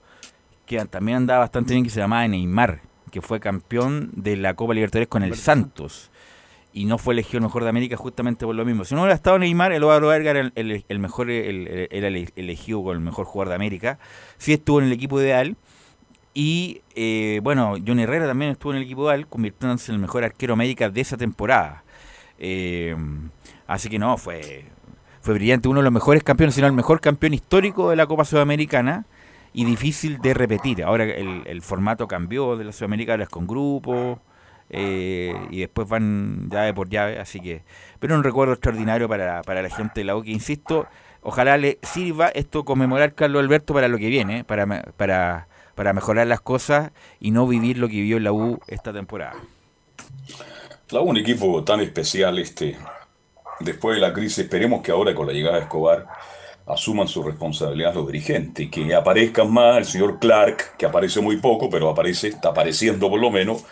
Speaker 1: que también andaba bastante bien que se llamaba Neymar, que fue campeón de la Copa Libertadores con el Santos y no fue elegido el mejor de América justamente por lo mismo. Si no hubiera estado Neymar, Eduardo Vargas era el, mejor, era elegido con el mejor jugador de América. Sí estuvo en el equipo ideal y eh, bueno, Johnny Herrera también estuvo en el equipo de convirtiéndose en el mejor arquero América de esa temporada. Eh, así que no, fue, fue brillante, uno de los mejores campeones, sino el mejor campeón histórico de la Copa Sudamericana y difícil de repetir. Ahora el, formato cambió de la Sudamericana, ahora es con grupos eh, y después van llave por llave, así que... Pero un recuerdo extraordinario para, para la gente de la U, que insisto, ojalá le sirva esto conmemorar Carlos Alberto para lo que viene, para... para para mejorar las cosas y no vivir lo que vivió la U esta temporada.
Speaker 2: La U, un equipo tan especial, este, después de la crisis, esperemos que ahora con la llegada de Escobar asuman su responsabilidad los dirigentes, que aparezcan más el señor Clark, que aparece muy poco, pero aparece, está apareciendo por lo menos,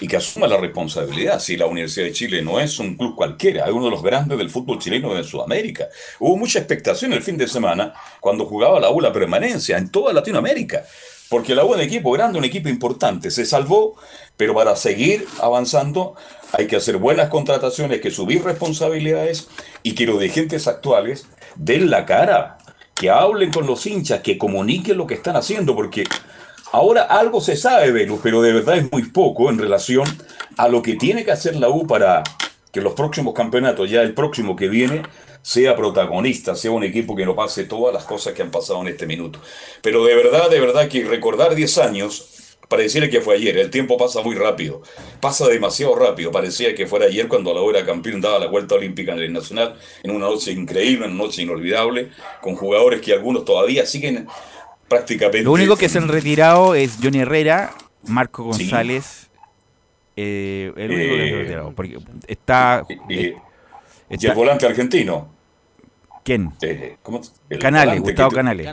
Speaker 2: y que asuma la responsabilidad. Si la Universidad de Chile no es un club cualquiera, es uno de los grandes del fútbol chileno de Sudamérica. Hubo mucha expectación el fin de semana cuando jugaba la U permanencia en toda Latinoamérica. Porque la U un equipo grande, un equipo importante. Se salvó, pero para seguir avanzando hay que hacer buenas contrataciones, que subir responsabilidades y que los dirigentes actuales den la cara, que hablen con los hinchas, que comuniquen lo que están haciendo, porque Ahora algo se sabe, Velus, pero de verdad es muy poco en relación a lo que tiene que hacer la U para que los próximos campeonatos, ya el próximo que viene, sea protagonista, sea un equipo que no pase todas las cosas que han pasado en este minuto. Pero de verdad, de verdad que recordar 10 años pareciera que fue ayer, el tiempo pasa muy rápido, pasa demasiado rápido, parecía que fuera ayer cuando la hora campeón daba la vuelta olímpica en el Nacional, en una noche increíble, una noche inolvidable, con jugadores que algunos todavía siguen prácticamente...
Speaker 1: Lo único que se han retirado es Johnny Herrera, Marco González, eh, el único que se ha retirado, porque está...
Speaker 2: Y, y el volante argentino.
Speaker 1: ¿Quién?
Speaker 2: Eh, ¿cómo? El
Speaker 1: Canales, Gustavo Canales.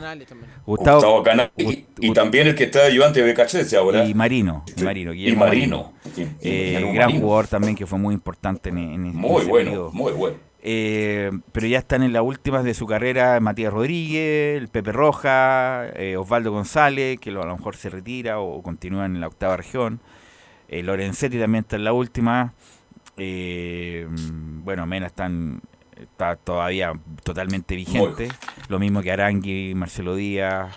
Speaker 1: Gustavo,
Speaker 2: Gustavo Canales. Y, también el que está de ayudante de Becachese ahora.
Speaker 1: y Marino, y Marino,
Speaker 2: Y Marino.
Speaker 1: Eh,
Speaker 2: Guillermo
Speaker 1: gran
Speaker 2: Marino.
Speaker 1: jugador también que fue muy importante en, en en
Speaker 2: Muy
Speaker 1: ese
Speaker 2: bueno,
Speaker 1: periodo.
Speaker 2: muy bueno.
Speaker 1: Eh, pero ya están en las últimas de su carrera Matías Rodríguez, el Pepe Roja, eh, Osvaldo González, que a lo mejor se retira o continúa en la octava región. Eh, Lorenzetti también está en la última. Eh, bueno, Mena están, está todavía totalmente vigente. Lo mismo que Arangui, Marcelo Díaz,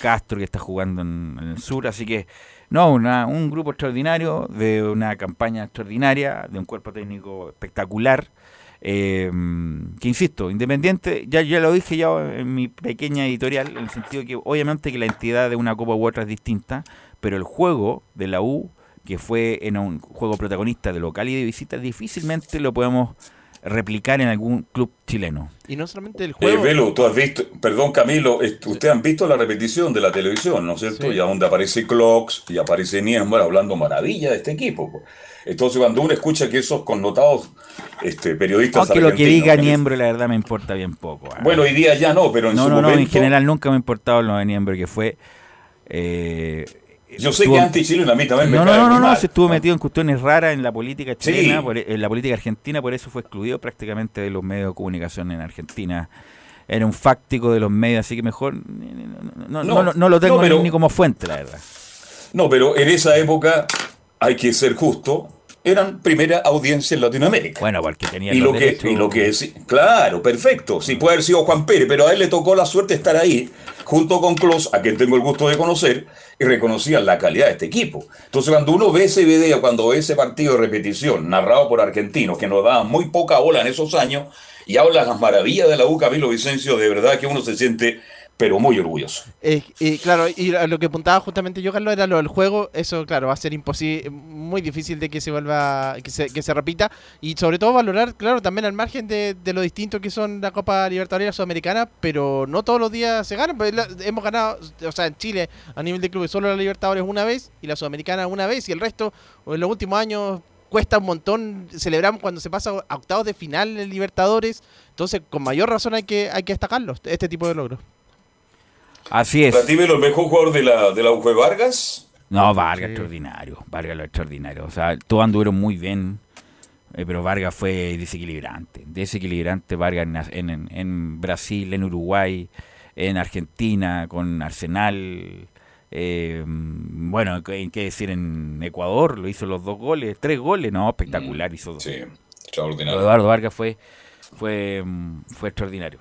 Speaker 1: Castro que está jugando en, en el sur. Así que, no, una, un grupo extraordinario, de una campaña extraordinaria, de un cuerpo técnico espectacular. eh, que insisto, independiente, ya, ya lo dije ya en mi pequeña editorial, en el sentido que obviamente que la entidad de una copa u otra es distinta, pero el juego de la U, que fue en un juego protagonista de local y de visita, difícilmente lo podemos replicar en algún club chileno.
Speaker 6: Y no solamente el
Speaker 2: Eh,
Speaker 6: juego.
Speaker 2: Velo, tú has visto, perdón Camilo, ustedes han visto la repetición de la televisión, ¿no es cierto?
Speaker 6: Sí.
Speaker 2: Y a donde aparece Clocks y aparece Niembra hablando maravilla de este equipo. pues. Entonces cuando uno escucha que esos connotados este, periodistas
Speaker 1: Aunque lo que diga Niembro, la verdad me importa bien poco. ¿ah?
Speaker 2: Bueno, hoy día ya no, pero en
Speaker 1: no,
Speaker 2: su
Speaker 1: no, no,
Speaker 2: momento...
Speaker 1: en general nunca me ha importado lo de Niembro, que fue... eh,
Speaker 2: Yo sé
Speaker 1: estuvo-
Speaker 2: que anti-chileno a mí también me
Speaker 1: No, no,
Speaker 2: cae
Speaker 1: no, no, no,
Speaker 2: mal.
Speaker 1: se estuvo metido en cuestiones raras en la política chilena,
Speaker 2: Sí.
Speaker 1: por- en la política argentina, por eso fue excluido prácticamente de los medios de comunicación en Argentina. Era un fáctico de los medios, así que mejor no, no,
Speaker 2: No,
Speaker 1: no- no lo tengo
Speaker 2: no, pero-
Speaker 1: ni como fuente, la verdad.
Speaker 2: No, pero en esa época, hay que ser justo, eran primera audiencia en Latinoamérica.
Speaker 1: Bueno, porque tenía
Speaker 2: Y lo, que,
Speaker 1: derechos-
Speaker 2: y lo que sí, claro, perfecto. Sí, puede haber sido Juan Pérez, pero a él le tocó la suerte estar ahí, junto con Klos, a quien tengo el gusto de conocer, y reconocían la calidad de este equipo. Entonces, cuando uno ve ese video, cuando ve ese partido de repetición, narrado por argentinos, que nos daban muy poca bola en esos años, y habla las maravillas de la U, Camilo Vicencio, de verdad que uno se siente, pero muy orgulloso.
Speaker 6: Eh, y claro, y lo que apuntaba justamente yo, Carlos, era lo del juego. Eso, claro, va a ser imposible, muy difícil de que se vuelva, que se, que se repita. Y sobre todo valorar, claro, también al margen de, de lo distinto que son la Copa Libertadores Sudamericana, pero no todos los días se ganan. Pues hemos ganado, o sea, en Chile, a nivel de clubes, solo la Libertadores una vez y la Sudamericana una vez, y el resto, en los últimos años, cuesta un montón. Celebramos cuando se pasa a octavos de final en Libertadores. Entonces, con mayor razón hay que, hay que destacarlos, este tipo de logros.
Speaker 1: Así es.
Speaker 2: Velo, el mejor jugador de la, de la U fue Vargas.
Speaker 1: No, Vargas extraordinario, Vargas lo extraordinario. O sea, todos anduvieron muy bien, eh, pero Vargas fue desequilibrante. Desequilibrante Vargas en, en- en- en Brasil, en Uruguay, en Argentina, con Arsenal. eh, bueno, qué qué decir, en Ecuador lo hizo los dos goles, tres goles, no, espectacular hizo dos.
Speaker 2: Sí, extraordinario.
Speaker 1: Eduardo Vargas fue, fue, mm, fue extraordinario.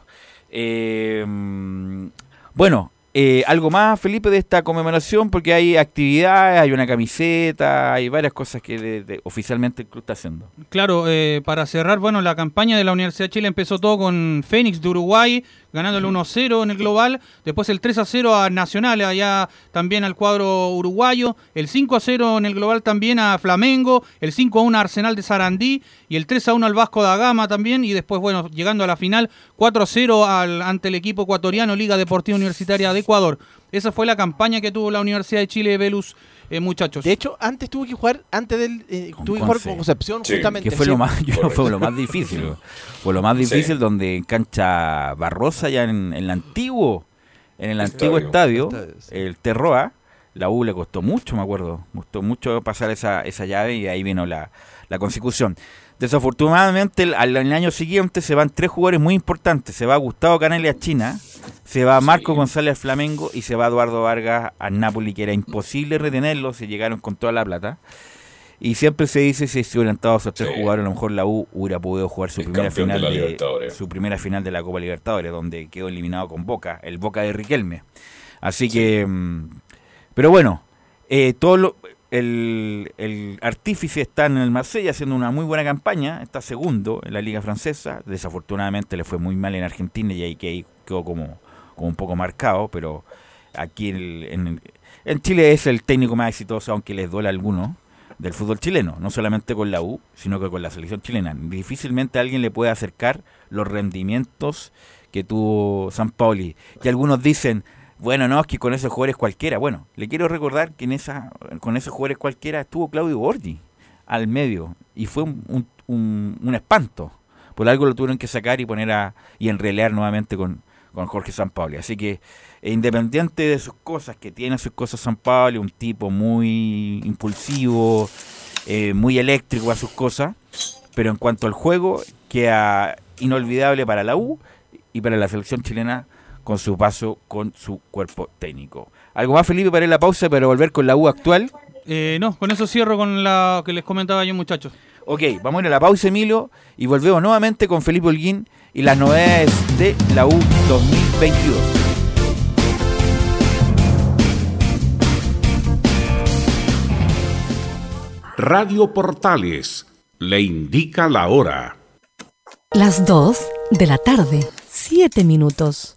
Speaker 1: Eh, mm, bueno, eh, algo más, Felipe, de esta conmemoración, porque hay actividades, hay una camiseta, hay varias cosas que oficialmente el club está haciendo.
Speaker 3: Claro, eh, para cerrar, bueno, la campaña de la Universidad de Chile empezó todo con Fénix de Uruguay, ganando el 1-0 en el global, después el 3-0 a Nacional, allá también al cuadro uruguayo, el 5-0 en el global también a Flamengo, el 5-1 a Arsenal de Sarandí. Y el 3-1 al Vasco da Gama también, y después, bueno, llegando a la final, 4-0 al- ante el equipo ecuatoriano Liga Deportiva Universitaria de Ecuador. Esa fue la campaña que tuvo la Universidad de Chile, Velus, eh, muchachos.
Speaker 6: De hecho, antes tuve que jugar, antes del. eh,
Speaker 1: Con
Speaker 6: tuve que jugar con Concepción,
Speaker 2: Sí,
Speaker 6: justamente.
Speaker 1: Que fue
Speaker 6: sí.
Speaker 1: lo más, yo fue lo más difícil. Fue lo más difícil
Speaker 2: Sí.
Speaker 1: donde en cancha Barrosa, ya en, en el antiguo, en el antiguo
Speaker 2: Estadio.
Speaker 1: el Terroa, la U le costó mucho, me acuerdo. Costó mucho pasar esa, esa llave y ahí vino la, la consecución. Desafortunadamente, al, año siguiente se van tres jugadores muy importantes. Se va Gustavo Canelli a China, se va Marco
Speaker 2: Sí.
Speaker 1: González al Flamengo y se va Eduardo Vargas al Napoli, que era imposible retenerlo, se llegaron con toda la plata. Y siempre se dice si se hubieran estado esos tres
Speaker 2: Sí.
Speaker 1: jugadores, a lo mejor la U hubiera podido jugar su
Speaker 2: El
Speaker 1: primera
Speaker 2: de
Speaker 1: final de, su primera final de la Copa Libertadores, donde quedó eliminado con Boca, el Boca de Riquelme. Así que, mm, pero bueno, eh, todo lo- el, artífice está en el Marsella haciendo una muy buena campaña, está segundo en la liga francesa, desafortunadamente le fue muy mal en Argentina y ahí que- quedó como, un poco marcado, pero aquí el- en, en Chile es el técnico más exitoso, aunque les duele a algunos, del fútbol chileno, no solamente con la U, sino que con la selección chilena. Difícilmente alguien le puede acercar los rendimientos que tuvo San Pauli. Y algunos dicen, bueno, no, es que con esos jugadores cualquiera. Bueno, le quiero recordar que en esa, con esos jugadores cualquiera estuvo Claudio Borgi al medio y fue un, espanto. Por algo lo tuvieron que sacar y poner a y enrelear nuevamente con, con Jorge Sampaoli. Así que eh, independiente de sus cosas, que tiene sus cosas Sampaoli, un tipo muy impulsivo, eh, muy eléctrico a sus cosas, pero en cuanto al juego, queda inolvidable para la U y para la selección chilena con su paso con su cuerpo técnico. Algo más, Felipe, para ir a la pausa, pero volver con la U actual.
Speaker 3: Eh, no, con eso cierro con la que les comentaba yo, muchachos.
Speaker 1: Ok, vamos a ir a la pausa, Emilio, y volvemos nuevamente con Felipe Holguín y las novedades de la U 2022.
Speaker 9: Radio Portales le indica la hora.
Speaker 10: Las 2 de la tarde, 7 minutos.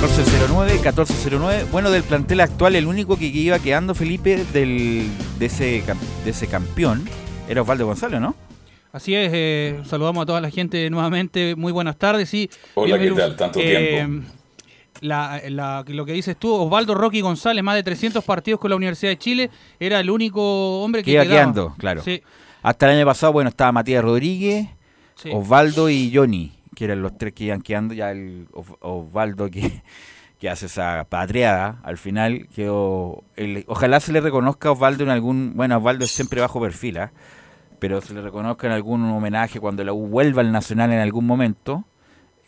Speaker 1: 1409, 1409. Bueno, del plantel actual, el único que iba quedando, Felipe, del, de, ese, de ese campeón, era Osvaldo González, ¿no?
Speaker 3: Así es, eh, saludamos a toda la gente nuevamente. Muy buenas tardes. Sí,
Speaker 2: Hola, ¿qué tal? Tanto
Speaker 3: Eh,
Speaker 2: tiempo.
Speaker 3: la- la- lo que dices tú, Osvaldo Rocky González, más de 300 partidos con la Universidad de Chile, era el único hombre que
Speaker 1: Que iba
Speaker 3: quedaba.
Speaker 1: quedando, claro.
Speaker 3: Sí,
Speaker 1: Hasta el año pasado, bueno, estaba Matías Rodríguez,
Speaker 3: sí.
Speaker 1: Osvaldo y Johnny, que eran los tres que iban quedando. Ya el Os- Osvaldo que, que hace esa patriada al final, quedó. el- ojalá se le reconozca a Osvaldo en algún. Bueno, Osvaldo es siempre bajo perfil, ¿ah? pero se le reconozca en algún homenaje cuando la U vuelva al Nacional en algún momento,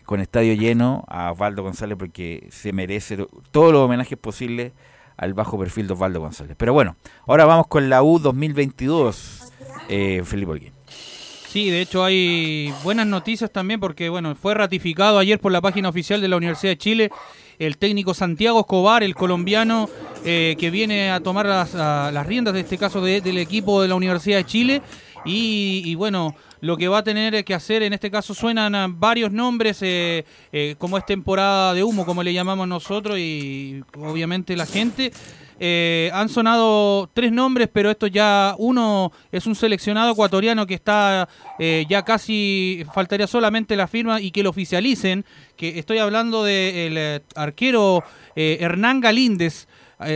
Speaker 1: con estadio lleno, a Osvaldo González, porque se merece to- todos los homenajes posibles al bajo perfil de Osvaldo González. Pero bueno, ahora vamos con la U 2022, eh, Felipe Olguín.
Speaker 3: Sí, de hecho hay buenas noticias también porque bueno, fue ratificado ayer por la página oficial de la Universidad de Chile el técnico Santiago Escobar, el colombiano eh, que viene a tomar las, las riendas de este caso del equipo de la Universidad de Chile. Y, bueno, lo que va a tener que hacer, en este caso suenan varios nombres, eh, eh, como es temporada de humo, como le llamamos nosotros y obviamente la gente. Eh, han sonado tres nombres, pero esto ya uno es un seleccionado ecuatoriano que está ya casi, faltaría solamente la firma y que lo oficialicen, que estoy hablando del arquero Hernán Galíndez,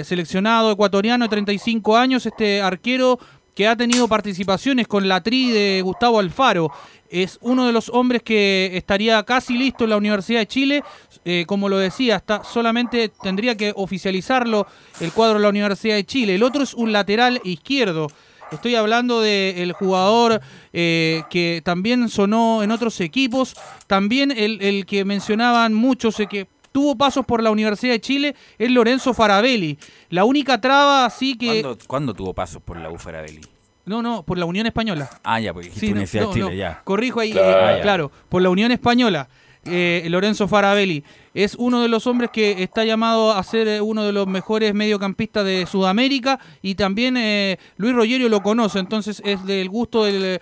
Speaker 3: seleccionado ecuatoriano de 35 años, este arquero que ha tenido participaciones con la tri de Gustavo Alfaro. Es uno de los hombres que estaría casi listo en la Universidad de Chile. Eh, como lo decía, está, solamente tendría que oficializarlo el cuadro de la Universidad de Chile. El otro es un lateral izquierdo. Estoy hablando del jugador eh, que también sonó en otros equipos. También el, el que mencionaban muchos, eh, que tuvo pasos por la Universidad de Chile es Lorenzo Farabelli. La única traba así que...
Speaker 1: ¿Cuándo, tuvo pasos por la U Farabelli?
Speaker 3: No, no, por la Unión Española.
Speaker 1: Ah, ya, porque dijiste Universidad de Chile, ya.
Speaker 3: Corrijo ahí, eh, claro, por la Unión Española. Eh, Lorenzo Farabelli. Es uno de los hombres que está llamado a ser eh, uno de los mejores mediocampistas de Sudamérica y también eh, Luis Rogerio lo conoce, entonces es del gusto del,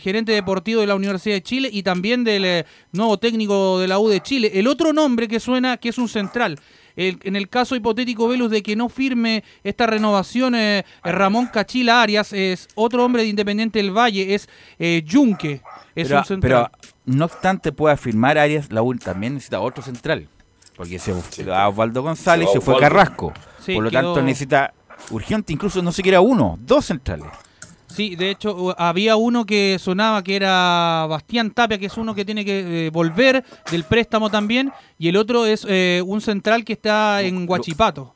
Speaker 3: gerente deportivo de la Universidad de Chile y también del nuevo técnico de la U de Chile. El otro nombre que suena, que es un central, en el caso hipotético, Velus, de que no firme esta renovación, Ramón Cachila Arias es otro hombre de Independiente del Valle, es Yunque. Es un central.
Speaker 1: No obstante, puede afirmar Arias, la U también necesita otro central. Porque se fue a Osvaldo González y se fue Carrasco. Por lo tanto, necesita urgente, incluso no siquiera uno, dos centrales.
Speaker 3: Sí, de hecho, había uno que sonaba que era Bastián Tapia, que es uno que tiene que eh, volver del préstamo también, y el otro es eh, un central que está en Huachipato.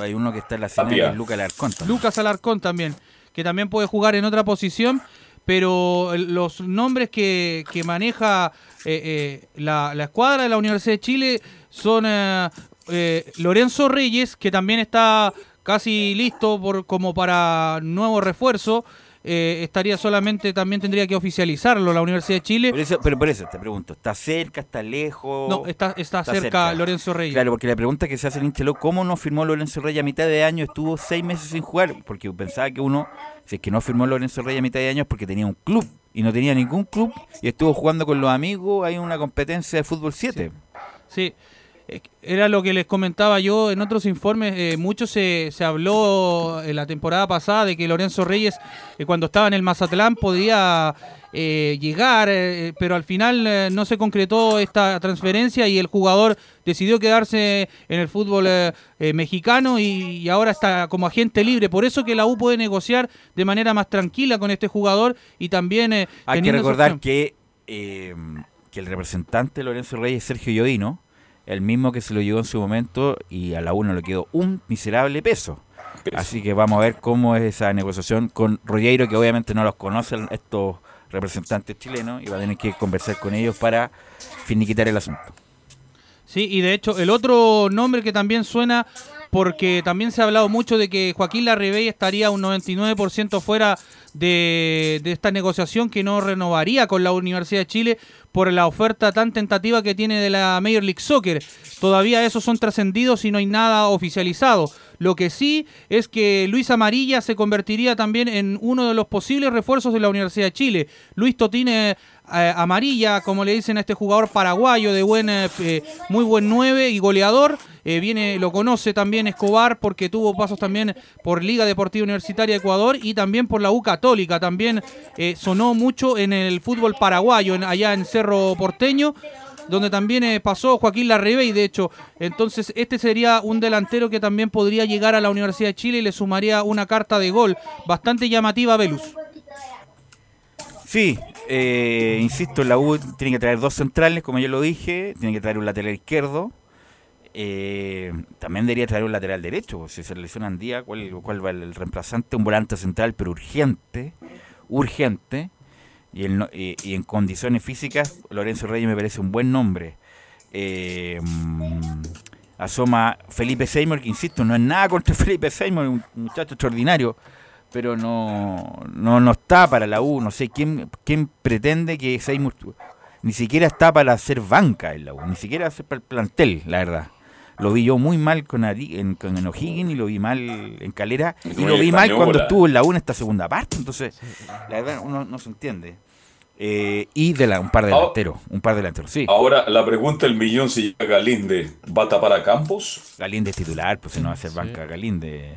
Speaker 1: Hay uno que está en la final, Lucas Alarcón
Speaker 3: también. Lucas Alarcón también, que también puede jugar en otra posición pero los nombres que, maneja eh, eh, la, escuadra de la Universidad de Chile son eh, Lorenzo Reyes, que también está casi listo por, como para nuevo refuerzo. Estaría solamente, también tendría que oficializarlo la Universidad de Chile.
Speaker 1: Pero, por eso te pregunto, ¿está cerca, está lejos?
Speaker 3: No, está, está, cerca, Lorenzo Reyes.
Speaker 1: Claro, porque la pregunta que se hace en Inchelo, ¿cómo no firmó Lorenzo Reyes a mitad de año? Estuvo seis meses sin jugar, porque pensaba que uno si es que no firmó Lorenzo Reyes a mitad de años porque tenía un club y no tenía ningún club y estuvo jugando con los amigos, hay una competencia de fútbol 7.
Speaker 3: Sí. Era lo que les comentaba yo en otros informes. Eh, mucho se, se, habló en la temporada pasada de que Lorenzo Reyes, eh, cuando estaba en el Mazatlán, podía eh, llegar, eh, pero al final eh, no se concretó esta transferencia y el jugador decidió quedarse en el fútbol mexicano y, ahora está como agente libre. Por eso que la U puede negociar de manera más tranquila con este jugador y también...
Speaker 1: Hay que recordar que, que el representante Lorenzo Reyes, Sergio Yodino, el mismo que se lo llevó en su momento y a la U no le quedó un miserable peso. Así que vamos a ver cómo es esa negociación con Rogueiro, que obviamente no los conocen estos representantes chilenos y va a tener que conversar con ellos para finiquitar el asunto.
Speaker 3: Sí, y de hecho el otro nombre que también suena, porque también se ha hablado mucho de que Joaquín Larribey estaría un 99% fuera de, de, esta negociación que no renovaría con la Universidad de Chile por la oferta tan tentativa que tiene de la Major League Soccer. Todavía esos son trascendidos y no hay nada oficializado. Lo que sí es que Luis Amarilla se convertiría también en uno de los posibles refuerzos de la Universidad de Chile. Luis Totine eh, Amarilla, como le dicen a este jugador paraguayo de buen, eh, eh, muy buen 9 y goleador. Viene, lo conoce también Escobar porque tuvo pasos también por Liga Deportiva Universitaria de Ecuador y también por la U Católica. También sonó mucho en el fútbol paraguayo, allá en Cerro Porteño donde también eh, pasó Joaquín y de hecho. Entonces, este sería un delantero que también podría llegar a la Universidad de Chile y le sumaría una carta de gol bastante llamativa a Velus.
Speaker 1: Sí, eh, insisto, la U tiene que traer dos centrales, como yo lo dije, tiene que traer un lateral izquierdo. Eh, también debería traer un lateral derecho. Si se lesiona día ¿cuál, ¿cuál va el reemplazante? Un volante central, pero urgente. Urgente y, y, en condiciones físicas, Lorenzo Reyes me parece un buen nombre. Eh, mm, asoma Felipe Seymour, que insisto, no es nada contra Felipe Seymour, un muchacho extraordinario, pero no, no, no está para la U. No sé quién, quién pretende que Seymour ni siquiera está para hacer banca en la U, ni siquiera para el plantel, la verdad. Lo vi yo muy mal con, Ari, en, con en O'Higgins y lo vi mal en Calera.
Speaker 2: Y
Speaker 1: lo vi mal cuando estuvo en la U en esta segunda parte. Entonces, la verdad, uno no se entiende. Eh, y de la, un par de
Speaker 2: Ah.
Speaker 1: delanteros. Un par de delanteros, sí.
Speaker 2: Ahora, la pregunta del millón si llega Galinde, ¿va a tapar a Campos?
Speaker 1: Galinde es titular, pues si no va a ser banca Galinde.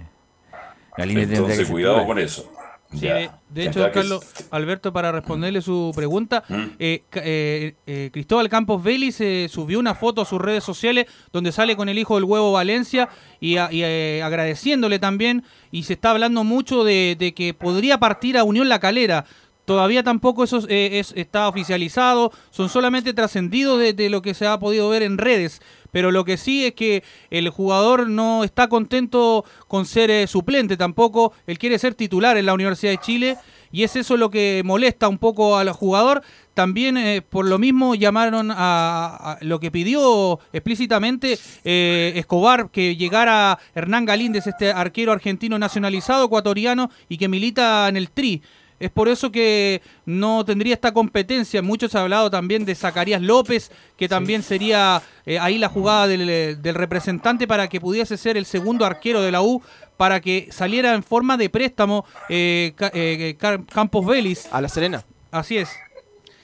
Speaker 1: Galinde tendría que
Speaker 2: Entonces, cuidado
Speaker 1: titular.
Speaker 2: con eso.
Speaker 3: Sí, de, de hecho, Carlos Alberto, para responderle su pregunta,
Speaker 2: ¿Mm?
Speaker 3: eh, eh, eh, Cristóbal Campos Vélez eh, subió una foto a sus redes sociales donde sale con el hijo del huevo Valencia y, a- y, eh, agradeciéndole también. Y se está hablando mucho de, de que podría partir a Unión La Calera. Todavía tampoco eso eh, es- está oficializado, son solamente trascendidos de, lo que se ha podido ver en redes. Pero lo que sí es que el jugador no está contento con ser eh, suplente tampoco. Él quiere ser titular en la Universidad de Chile y es eso lo que molesta un poco al jugador. También eh, por lo mismo llamaron a, a lo que pidió explícitamente eh, Escobar que llegara Hernán Galíndez, este arquero argentino nacionalizado ecuatoriano y que milita en el Tri. Es por eso que no tendría esta competencia. Muchos se ha hablado también de Zacarías López, que también sería eh, ahí la jugada del, del representante para que pudiese ser el segundo arquero de la U, para que saliera en forma de préstamo eh, eh, Campos Vélez.
Speaker 6: A La Serena.
Speaker 3: Así es.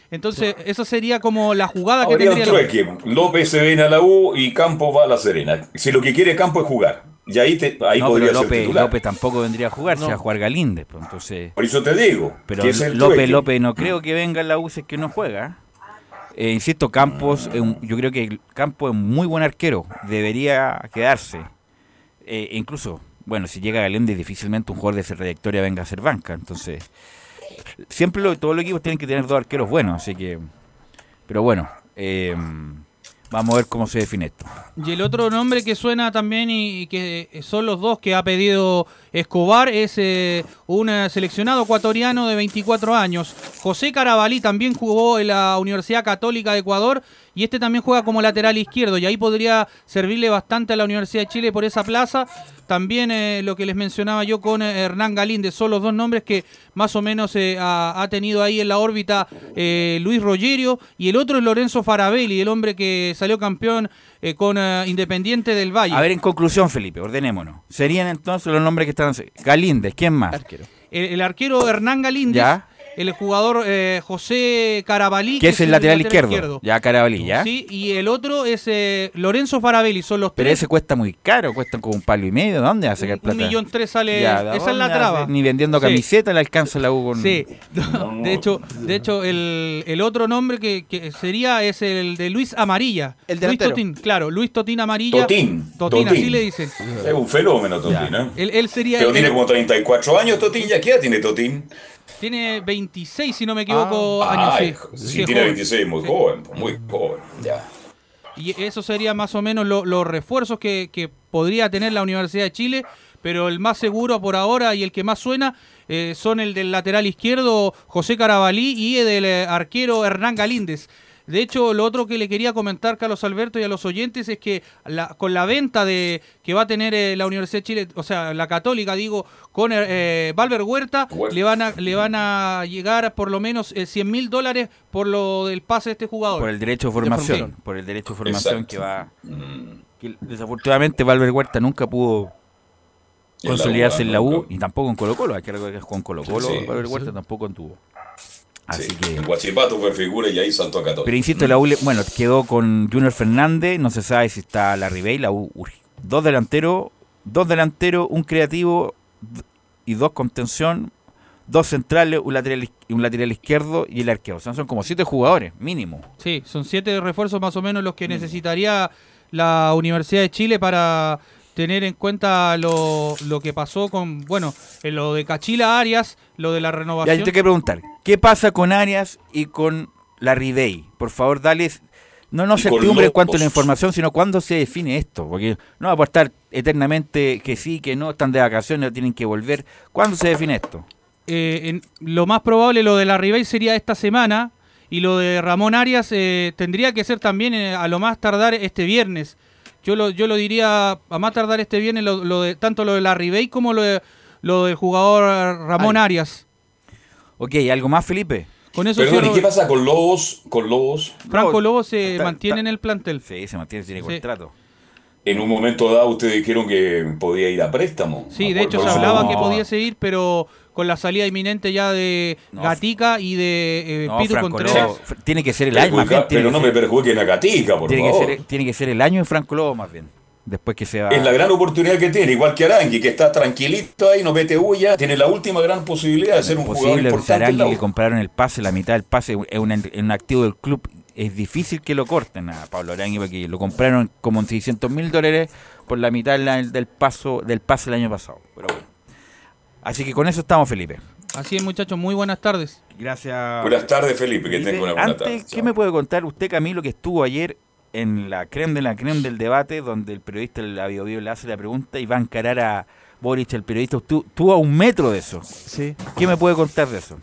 Speaker 3: Entonces, eso sería como la jugada que
Speaker 2: Habría un
Speaker 3: tendría la.
Speaker 2: López se viene a la U y Campos va a la Serena. Si lo que quiere Campos es jugar. Y ahí, te, ahí
Speaker 1: no,
Speaker 2: podría
Speaker 1: pero
Speaker 2: ser
Speaker 1: López,
Speaker 2: titular.
Speaker 1: López tampoco vendría a jugar, se
Speaker 2: No.
Speaker 1: va a jugar Galíndez. pues, entonces,
Speaker 2: Por eso te digo.
Speaker 1: pero
Speaker 2: que ese es el
Speaker 1: López,
Speaker 2: trueque.
Speaker 1: López no creo que venga en la U si es que no juega. Eh, insisto, Campos, yo creo que Campos es un muy buen arquero, debería quedarse. Eh, incluso, bueno, si llega Galíndez, difícilmente un jugador de esa trayectoria venga a ser banca. Entonces, siempre lo- todos los equipos tienen que tener dos arqueros buenos, así que. Pero bueno, eh, vamos a ver cómo se define esto.
Speaker 3: Y el otro nombre que suena también y, que son los dos que ha pedido Escobar es eh, un eh, seleccionado ecuatoriano de 24 años. José Carabalí también jugó en la Universidad Católica de Ecuador y este también juega como lateral izquierdo y ahí podría servirle bastante a la Universidad de Chile por esa plaza. También eh, lo que les mencionaba yo con eh, Hernán Galíndez son los dos nombres que más o menos eh, ha, ha tenido ahí en la órbita eh, Luis Rogerio y el otro es Lorenzo Farabelli, el hombre que salió campeón eh, con Independiente del Valle.
Speaker 1: A ver, en conclusión, Felipe, ordenémonos. Serían entonces los nombres que están. Galíndez, ¿quién más?
Speaker 3: El, el arquero Hernán Galíndez,
Speaker 1: Ya.
Speaker 3: El jugador eh, José Carabalí,
Speaker 1: Que es el lateral izquierdo. Ya, Carabalí, ya.
Speaker 3: Sí, y el otro es eh, Lorenzo Farabelli, son los
Speaker 1: Pero
Speaker 3: tres.
Speaker 1: ese cuesta muy caro, cuesta como un palo y medio. ¿De dónde va a sacar
Speaker 3: Un
Speaker 1: plata?
Speaker 3: millón tres sale,
Speaker 1: Ya, ¿de
Speaker 3: esa es la traba.
Speaker 1: Ni vendiendo
Speaker 3: Sí.
Speaker 1: camiseta le alcanza la U con...
Speaker 3: Sí, de hecho, de hecho el, el otro nombre que, que sería es el de Luis Amarilla.
Speaker 6: El
Speaker 3: Luis
Speaker 6: delantero.
Speaker 3: Totín, claro, Luis Totín Amarilla.
Speaker 2: Totín.
Speaker 3: Totín, así le dicen.
Speaker 2: Es un fenómeno, Totín. ¿eh?
Speaker 3: Él, él sería
Speaker 2: Pero
Speaker 3: el-
Speaker 2: tiene como 34 años, Totín. ¿Ya qué edad tiene Totín?
Speaker 3: Tiene 26, si no me equivoco,
Speaker 2: Ah,
Speaker 3: años. sí.
Speaker 2: sí, tiene
Speaker 3: joven.
Speaker 2: 26, muy
Speaker 3: Sí.
Speaker 2: joven, muy joven. Ya.
Speaker 3: Y eso sería más o menos lo- los refuerzos que, que podría tener la Universidad de Chile, pero el más seguro por ahora y el que más suena eh, son el del lateral izquierdo José Carabalí y el del eh, arquero Hernán Galíndez. De hecho, lo otro que le quería comentar, Carlos Alberto, y a los oyentes es que la- con la venta de que va a tener eh, la Universidad de Chile, o sea, la Católica, digo, con eh, Valver Huerta,
Speaker 2: Huerta.
Speaker 3: le van a le van a llegar por lo menos eh, 100 mil dólares por lo del pase de este jugador.
Speaker 1: Por el derecho de formación.
Speaker 3: formación.
Speaker 1: Por el derecho de formación
Speaker 2: Exacto.
Speaker 1: que va... que desafortunadamente Valver Huerta nunca pudo
Speaker 2: En la U,
Speaker 1: consolidarse en la U y tampoco en Colo Colo. Hay que recordar que jugó en Colo Colo.
Speaker 2: Sí,
Speaker 1: Valver
Speaker 2: sí.
Speaker 1: Huerta tampoco anduvo. Así
Speaker 2: Sí.
Speaker 1: que...
Speaker 2: En Guachipato fue figura y ahí saltó a Católica.
Speaker 1: Pero insisto, la U, bueno, quedó con Junior Fernández, no se sabe si está la Ribey, la U, urge. dos delanteros, dos delanteros, un creativo y dos contención, dos centrales, un lateral, un lateral izquierdo y el arquero. O sea, son como siete jugadores, mínimo.
Speaker 3: Sí, son siete refuerzos más o menos los que necesitaría la Universidad de Chile para tener en cuenta lo, lo que pasó con, bueno, en lo de Cachila Arias, lo de la
Speaker 1: Ya,
Speaker 3: renovación.
Speaker 1: yo te quiero preguntar, ¿qué pasa con Arias y con la Ribey? Por favor, dale, no no certidumbre en cuanto a la información, sino cuándo se define esto. Porque no va a estar eternamente que sí, que no, están de vacaciones, tienen que volver. ¿Cuándo se define esto?
Speaker 3: Eh, en- lo más probable, lo de la Ribey sería esta semana y lo de Ramón Arias eh, tendría que ser también eh, a lo más tardar este viernes. Yo lo, yo lo diría a más tardar este viernes, lo, lo de, tanto lo de la Ribey como lo, de- lo del jugador Ramón Arias.
Speaker 1: Ok, ¿algo más, Felipe?
Speaker 3: Con eso
Speaker 2: Perdón, ¿y qué pasa con Lobos? Con Lobos.
Speaker 3: Franco
Speaker 1: No,
Speaker 3: Lobo se
Speaker 1: está-
Speaker 3: mantiene
Speaker 1: está-
Speaker 3: en el plantel.
Speaker 1: Sí, se mantiene, tiene
Speaker 3: Sí.
Speaker 1: contrato.
Speaker 2: En un momento dado ustedes dijeron que podía ir a préstamo.
Speaker 3: Sí, de hecho se hablaba que podía seguir, pero con la salida inminente ya de Gatica y de eh,
Speaker 1: No,
Speaker 3: Pitu
Speaker 1: Franco
Speaker 3: Contreras.
Speaker 1: Tiene que ser el año, más bien,
Speaker 2: pero
Speaker 1: que
Speaker 2: no
Speaker 1: ser-
Speaker 2: me perjudiquen a Gatica, por
Speaker 1: tiene que,
Speaker 2: favor.
Speaker 1: ser, tiene que ser el año de Franco Lobo, más bien. Después que se va.
Speaker 2: Es la gran oportunidad que tiene, igual que Arangui, que está tranquilito ahí, no mete huella, tiene la última gran posibilidad de ser un jugador
Speaker 1: posible,
Speaker 2: importante.
Speaker 1: Sarangui
Speaker 2: la
Speaker 1: le
Speaker 2: U.
Speaker 1: compraron el pase, la mitad del pase es un, es un activo del club. Es difícil que lo corten a Pablo Arangui porque lo compraron como en 600 mil dólares por la mitad del, del paso del pase el año pasado. Así que con eso estamos, Felipe.
Speaker 3: Así es, muchachos, muy buenas tardes.
Speaker 1: Gracias.
Speaker 2: Buenas tardes, Felipe, que tenga una buena
Speaker 1: Antes,
Speaker 2: tarde.
Speaker 1: ¿qué me puede contar usted, Camilo, que estuvo ayer en la creme de la creme del debate, donde el periodista la Bio Bio le hace la pregunta y va a encarar a Boric, el periodista? Estuvo, estuvo a un metro de eso.
Speaker 6: Sí.
Speaker 1: ¿Qué me puede contar de eso?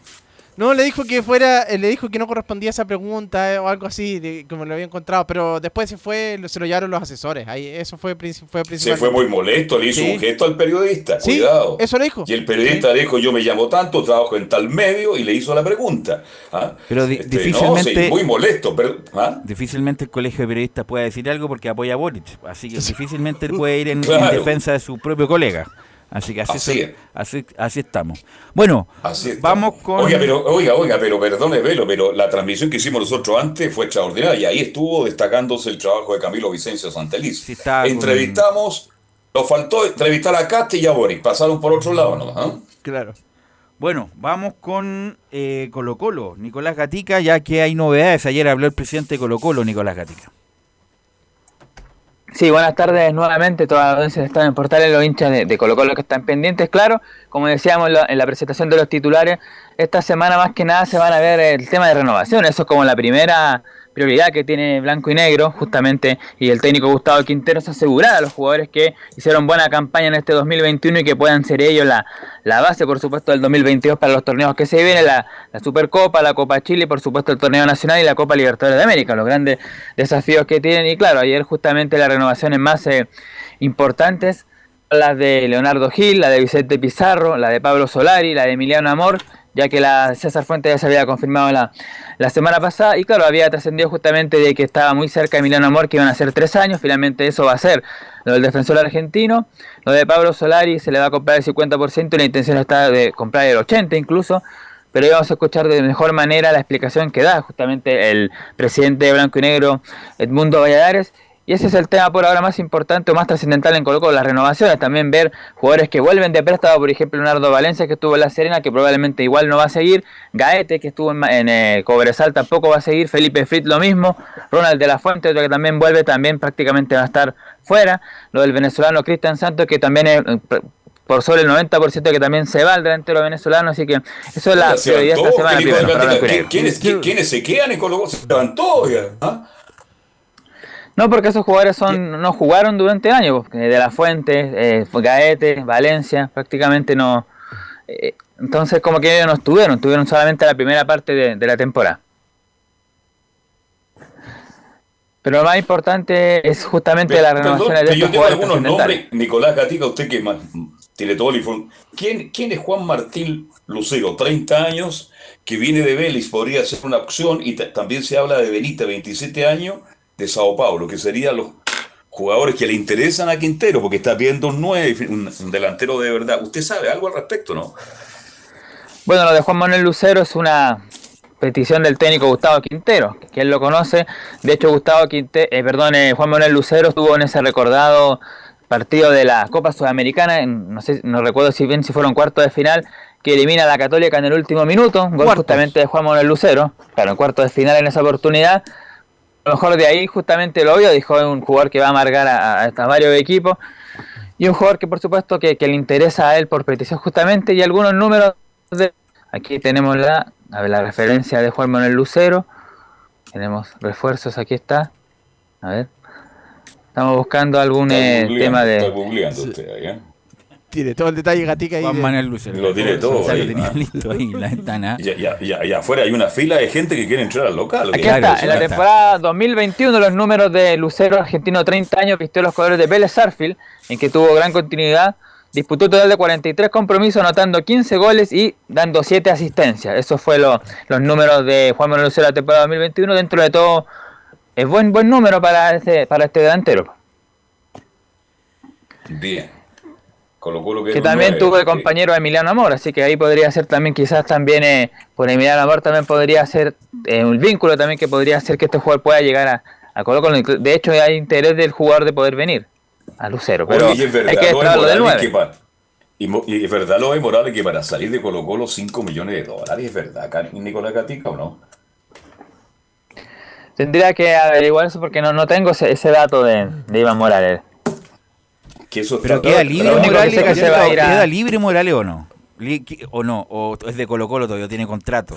Speaker 6: No, le dijo que fuera, eh, le dijo que no correspondía esa pregunta eh, o algo así, de- como lo había encontrado, pero después se fue, lo- se lo llevaron los asesores. Ahí, eso fue, fue
Speaker 2: Se
Speaker 6: principal.
Speaker 2: fue muy molesto, le hizo
Speaker 6: Sí.
Speaker 2: un gesto al periodista,
Speaker 6: Sí,
Speaker 2: cuidado.
Speaker 6: eso le dijo.
Speaker 2: Y el periodista dijo, yo me llamo tanto, trabajo en tal medio, y le hizo la pregunta. ¿ah?
Speaker 1: Pero di-
Speaker 2: Este, no,
Speaker 1: difícilmente-
Speaker 2: sí, muy molesto, pero... ¿ah?
Speaker 1: Difícilmente el colegio de periodistas puede decir algo porque apoya a Boric. Así que difícilmente él puede ir en, defensa de su propio colega. Así que así,
Speaker 2: Así
Speaker 1: se-
Speaker 2: es.
Speaker 1: así, así estamos. Bueno,
Speaker 2: Así está.
Speaker 1: vamos con...
Speaker 2: Oiga, pero, oiga, oiga, pero perdone, Velo, pero la transmisión que hicimos nosotros antes fue extraordinaria y ahí estuvo destacándose el trabajo de Camilo Vicencio Santeliz.
Speaker 1: Sí, con-
Speaker 2: Entrevistamos, nos faltó entrevistar a Casti y a Boris, pasaron por otro lado nomás. ¿ah?
Speaker 6: Claro.
Speaker 1: Bueno, vamos con eh, Colo Colo. Nicolás Gatica, ya que hay novedades. Ayer habló el presidente de Colo Colo, Nicolás Gatica.
Speaker 4: Sí, buenas tardes nuevamente, toda la audiencia de Estado en Portales, los hinchas de, de Colo Colo que están pendientes, claro, como decíamos en la presentación de los titulares, esta semana más que nada se van a ver el tema de renovación, eso es como la primera prioridad que tiene Blanco y Negro, justamente, y el técnico Gustavo Quintero es asegurar a los jugadores que hicieron buena campaña en este 2021 y que puedan ser ellos la, la base, por supuesto, del 2022 para los torneos que se vienen, la, la Supercopa, la Copa Chile, por supuesto, el torneo nacional y la Copa Libertadores de América, los grandes desafíos que tienen. Y claro, ayer justamente las renovaciones más eh, importantes, las de Leonardo Gil, la de Vicente Pizarro, la de Pablo Solari, la de Emiliano Amor, ya que la César Fuentes ya se había confirmado la, la semana pasada y claro, había trascendido justamente de que estaba muy cerca de Emiliano Amor, que iban a ser tres años, finalmente eso va a ser. Lo del defensor argentino, lo de Pablo Solari se le va a comprar el 50% y la intención está de comprar el 80% incluso, pero hoy vamos a escuchar de mejor manera la explicación que da justamente el presidente de Blanco y Negro, Edmundo Valladares, y ese es el tema por ahora más importante o más trascendental en Colo Colo, las renovaciones, también ver jugadores que vuelven de préstamo, por ejemplo Leonardo Valencia que estuvo en La Serena, que probablemente igual no va a seguir, Gaete que estuvo en, en eh, Cobresal tampoco va a seguir, Felipe Frit lo mismo, Ronald de la Fuente otro que también vuelve, también prácticamente va a estar fuera, lo del venezolano Cristian Santos que también es... eh, por sobre el 90% que también se va al delantero venezolano, así que eso es la prioridad esta semana
Speaker 2: ¿qué dijo
Speaker 4: primero
Speaker 2: el. ¿Quiénes, qui- quiénes se quedan en Colo Colo? Se levantó, oiga, ¿ah?
Speaker 4: No, porque esos jugadores son no jugaron durante el año, pues, de la Fuente, eh, Gaete, Valencia, prácticamente no. eh, entonces, como que ellos no estuvieron, estuvieron solamente la primera parte de, de la temporada. Pero lo más importante es justamente
Speaker 2: perdón,
Speaker 4: renovaciones de
Speaker 2: pero yo
Speaker 4: estos
Speaker 2: tengo algunos nombres. Nicolás Gatica, usted que más- tiene todo el informe. ¿Quién, ¿Quién es Juan Martín Lucero? 30 años, que viene de Vélez, podría ser una opción. Y ta- también se habla de Benita, 27 años, de Sao Paulo, que serían los jugadores que le interesan a Quintero, porque está viendo un 9, un, un delantero de verdad. ¿Usted sabe algo al respecto, no?
Speaker 4: Bueno, lo de Juan Manuel Lucero es una petición del técnico Gustavo Quintero, que él lo conoce. De hecho, Gustavo Quintero, eh, perdón, eh, Juan Manuel Lucero estuvo en ese recordado partido de la Copa Sudamericana, en- no sé, no recuerdo si bien si fueron cuartos de final, que elimina a la Católica en el último minuto, gol
Speaker 6: Cuartos.
Speaker 4: justamente de Juan Manuel Lucero, claro, en cuartos de final en esa oportunidad. A lo mejor de ahí justamente lo vio, dijo es un jugador que va a amargar a, a, a varios equipos. Y un jugador que por supuesto que, que le interesa a él por petición justamente y algunos números de... Aquí tenemos la, a ver, la referencia de Juan Manuel Lucero. Tenemos refuerzos, aquí está. A ver. Estamos buscando algún
Speaker 2: Está
Speaker 4: eh, tema
Speaker 2: Está
Speaker 4: de...
Speaker 2: googleando usted ¿eh?
Speaker 6: Tiene todo el detalle gatica ahí.
Speaker 1: Juan
Speaker 6: de-
Speaker 1: Manuel Lucero.
Speaker 2: Lo tiene todo
Speaker 1: Ya lo
Speaker 2: ahí,
Speaker 1: tenía listo ahí en la ventana.
Speaker 2: Y, y- y- y afuera hay una fila de gente que quiere entrar al local.
Speaker 4: Aquí.
Speaker 1: Claro,
Speaker 4: está, en la
Speaker 1: está.
Speaker 4: temporada 2021 los números de Lucero, argentino 30 años, vistió los colores de Vélez Sarfield, en que tuvo gran continuidad, disputó un total de 43 compromisos, anotando 15 goles y dando 7 asistencias. Esos fueron los números de Juan Manuel Lucero la temporada 2021, dentro de todo es buen buen número para este, para este delantero.
Speaker 2: Bien. Colo Colo
Speaker 4: que también tuvo de compañero a Emiliano Amor, así que ahí podría ser también, quizás también eh, por Emiliano Amor también podría ser eh, un vínculo también que podría hacer que este jugador pueda llegar a, a Colo Colo. De hecho, hay interés del jugador de poder venir a Lucero, pero
Speaker 2: Oye, es verdad,
Speaker 4: hay que
Speaker 2: lo de
Speaker 4: esperarlo del
Speaker 2: Morales
Speaker 4: 9.
Speaker 2: que pa- y, y es verdad lo de Morales que para salir de Colo Colo 5 millones de dólares, ¿es verdad, Nicolás Gatica o no?
Speaker 4: Tendría que averiguar eso porque no, no tengo ese, ese dato de, de Iván Morales.
Speaker 2: Que eso
Speaker 1: Pero queda libre Morales,
Speaker 4: sé que se va a ir a-
Speaker 1: ¿Queda libre Morales o no? ¿O no? ¿O es de Colo Colo todavía tiene contrato?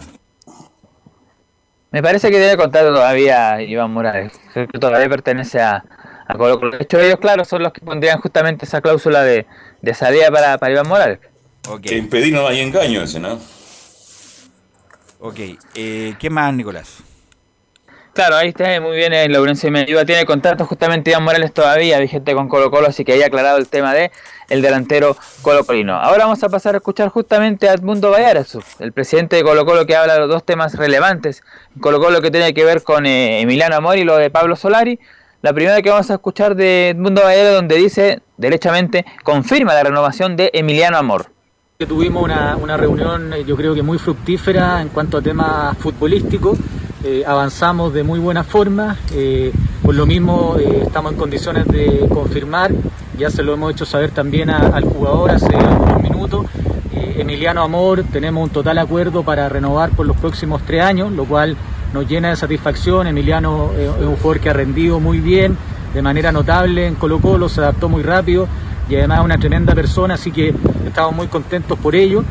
Speaker 4: Me parece que tiene contrato todavía Iván Morales. Que todavía pertenece a, a Colo Colo. De hecho, ellos, claro, son los que pondrían justamente esa cláusula de, de salida para, para Iván Morales.
Speaker 2: Que impedir no hay engaño ese, ¿no?
Speaker 1: ok. Eh, ¿Qué más, Nicolás?
Speaker 4: Claro, ahí está muy bien el Laurencio Mendiva. Tiene contrato justamente Iván Morales todavía vigente con Colo Colo, así que ahí aclarado el tema de el delantero colocolino. Ahora vamos a pasar a escuchar justamente a Edmundo Vallarazu, el presidente de Colo Colo que habla de los dos temas relevantes. Colo Colo que tiene que ver con eh, Emiliano Amor y lo de Pablo Solari. La primera que vamos a escuchar de Edmundo Vallarazu donde dice, derechamente, confirma la renovación de Emiliano Amor.
Speaker 11: Tuvimos una, una reunión, eh, yo creo que muy fructífera en cuanto a temas futbolísticos. Eh, avanzamos de muy buena forma. eh, por lo mismo, estamos en condiciones de confirmar. Ya se lo hemos hecho saber también al jugador hace unos minutos. Emiliano Amor, tenemos un total acuerdo para renovar por los próximos tres años, lo cual nos llena de satisfacción. Emiliano es un jugador que ha rendido muy bien, de manera notable en Colo Colo, se adaptó muy rápido y además una tremenda persona, así que estamos muy contentos por ello.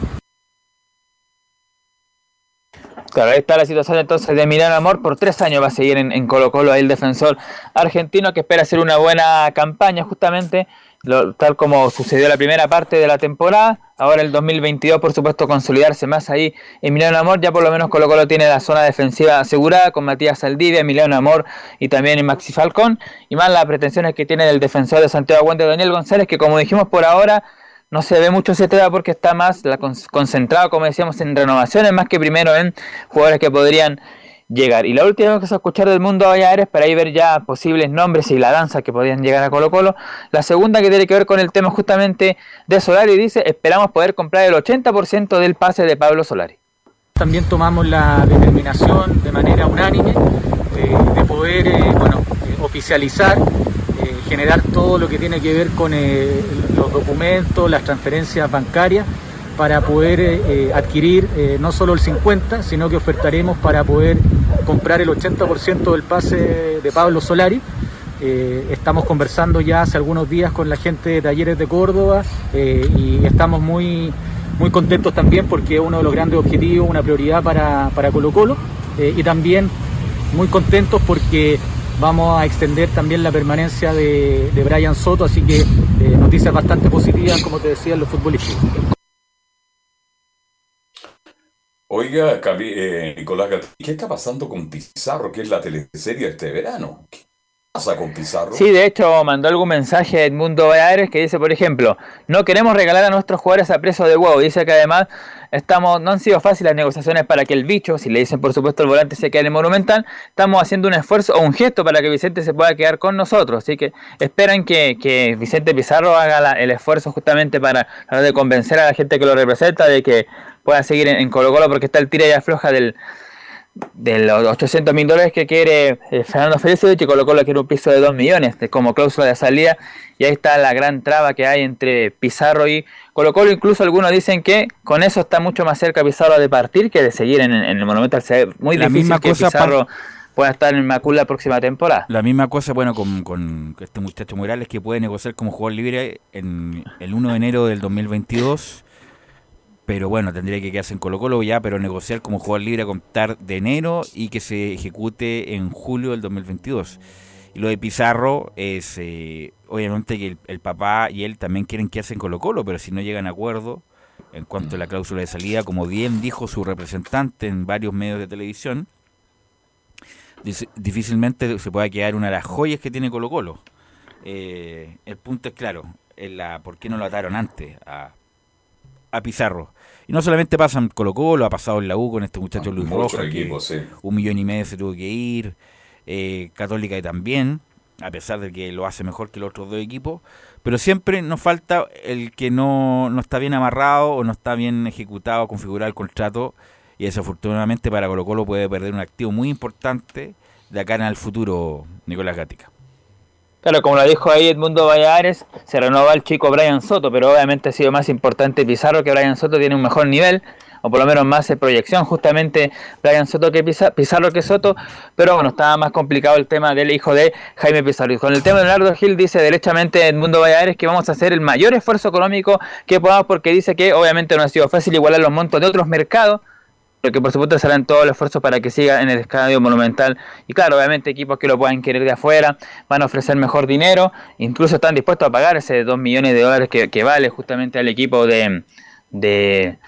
Speaker 4: Claro, ahí está la situación entonces de Emiliano Amor. Por tres años va a seguir en, en Colo Colo el defensor argentino que espera hacer una buena campaña justamente, tal como sucedió la primera parte de la temporada. Ahora el 2022, por supuesto, consolidarse más ahí. Emiliano Amor, ya por lo menos Colo Colo tiene la zona defensiva asegurada con Matías Saldivia, Emiliano Amor y también Maxi Falcón. Y más las pretensiones que tiene el defensor de Santiago Aguante, Daniel González, que como dijimos por ahora, no se ve mucho ese tema porque está más la con- concentrado, como decíamos, en renovaciones más que primero en jugadores que podrían llegar. Y la última que a escuchar del mundo Valladares para ahí ver ya posibles nombres y la danza que podrían llegar a Colo Colo. La segunda que tiene que ver con el tema justamente de Solari dice, esperamos poder comprar el 80% del pase de Pablo Solari.
Speaker 11: También tomamos la determinación de manera unánime eh, de poder eh, bueno, eh, oficializar, eh, generar todo lo que tiene que ver con los documentos, las transferencias bancarias, para poder eh, eh, adquirir eh, no solo el 50, sino que ofertaremos para poder comprar el 80% del pase de Pablo Solari. Estamos conversando ya hace algunos días con la gente de Talleres de Córdoba y estamos muy, muy contentos también porque es uno de los grandes objetivos, una prioridad para, para Colo Colo y también muy contentos porque vamos a extender también la permanencia de, de Brian Soto, así que noticias bastante positivas, como te decía, en los futbolistas.
Speaker 2: Oiga, eh, Nicolás ¿qué está pasando con Pizarro, que es la teleserie este verano? ¿Qué pasa con Pizarro?
Speaker 4: Sí, de hecho mandó algún mensaje a Edmundo Valladares que dice, por ejemplo, no queremos regalar a nuestros jugadores a precio de huevo. Dice que además estamos, no han sido fáciles las negociaciones para que el bicho, si le dicen por supuesto el volante se quede en el Monumental, estamos haciendo un esfuerzo o un gesto para que Vicente se pueda quedar con nosotros. Así que esperan que, que Vicente Pizarro haga el esfuerzo justamente para tratar de convencer a la gente que lo representa de que pueda seguir en, en Colo Colo porque está el tira y afloja del, de los 800 mil dólares que quiere eh, Fernando Felicevich y Colo Colo quiere un piso de 2 millones como cláusula de salida y ahí está la gran traba que hay entre Pizarro y Colo Colo. Incluso algunos dicen que con eso está mucho más cerca Pizarro de partir que de seguir en, en el Monumental. Se ve muy
Speaker 1: La
Speaker 4: difícil
Speaker 1: misma
Speaker 4: que
Speaker 1: cosa
Speaker 4: Pizarro pueda estar en Macul la próxima temporada.
Speaker 1: La misma cosa, bueno, con, con este muchacho Morales que puede negociar como jugador libre en el 1 de enero del 2022. Pero bueno, tendría que quedarse en Colo Colo ya, pero negociar como jugador libre a contar de enero y que se ejecute en julio del 2022. Y lo de Pizarro es, eh, obviamente que el, el papá y él también quieren quedarse en Colo Colo, pero si no llegan a acuerdo en cuanto a la cláusula de salida, como bien dijo su representante en varios medios de televisión, dice- difícilmente se pueda quedar una de las joyas que tiene Colo Colo. Eh, el punto es claro, en la, ¿por qué no lo ataron antes a, a Pizarro? Y no solamente pasa en Colo Colo, ha pasado en la U con este muchacho Luis
Speaker 2: Muchos
Speaker 1: Rojas, que
Speaker 2: sí.
Speaker 1: un millón y medio se tuvo que ir, eh, Católica y también. a pesar de que lo hace mejor que los otros dos equipos, pero siempre nos falta el que no, no está bien amarrado o no está bien ejecutado, configurado el contrato, y desafortunadamente para Colo Colo puede perder un activo muy importante de acá en el futuro, Nicolás Gatica.
Speaker 4: Claro, como lo dijo ahí Edmundo Valladares, se renovó el chico Brian Soto, pero obviamente ha sido más importante Pizarro, que Brian Soto tiene un mejor nivel, o por lo menos más de proyección, justamente Brian Soto que Pizarro que Soto, pero bueno, estaba más complicado el tema del hijo de Jaime Pizarro. Y con el tema de Leonardo Gil dice derechamente Edmundo Valladares que vamos a hacer el mayor esfuerzo económico que podamos, porque dice que obviamente no ha sido fácil igualar los montos de otros mercados, pero que por supuesto serán todos los esfuerzos para que siga en el estadio monumental. Y claro, obviamente equipos que lo puedan querer de afuera van a ofrecer mejor dinero, incluso están dispuestos a pagar ese 2 millones de dólares que, vale justamente al equipo de, de,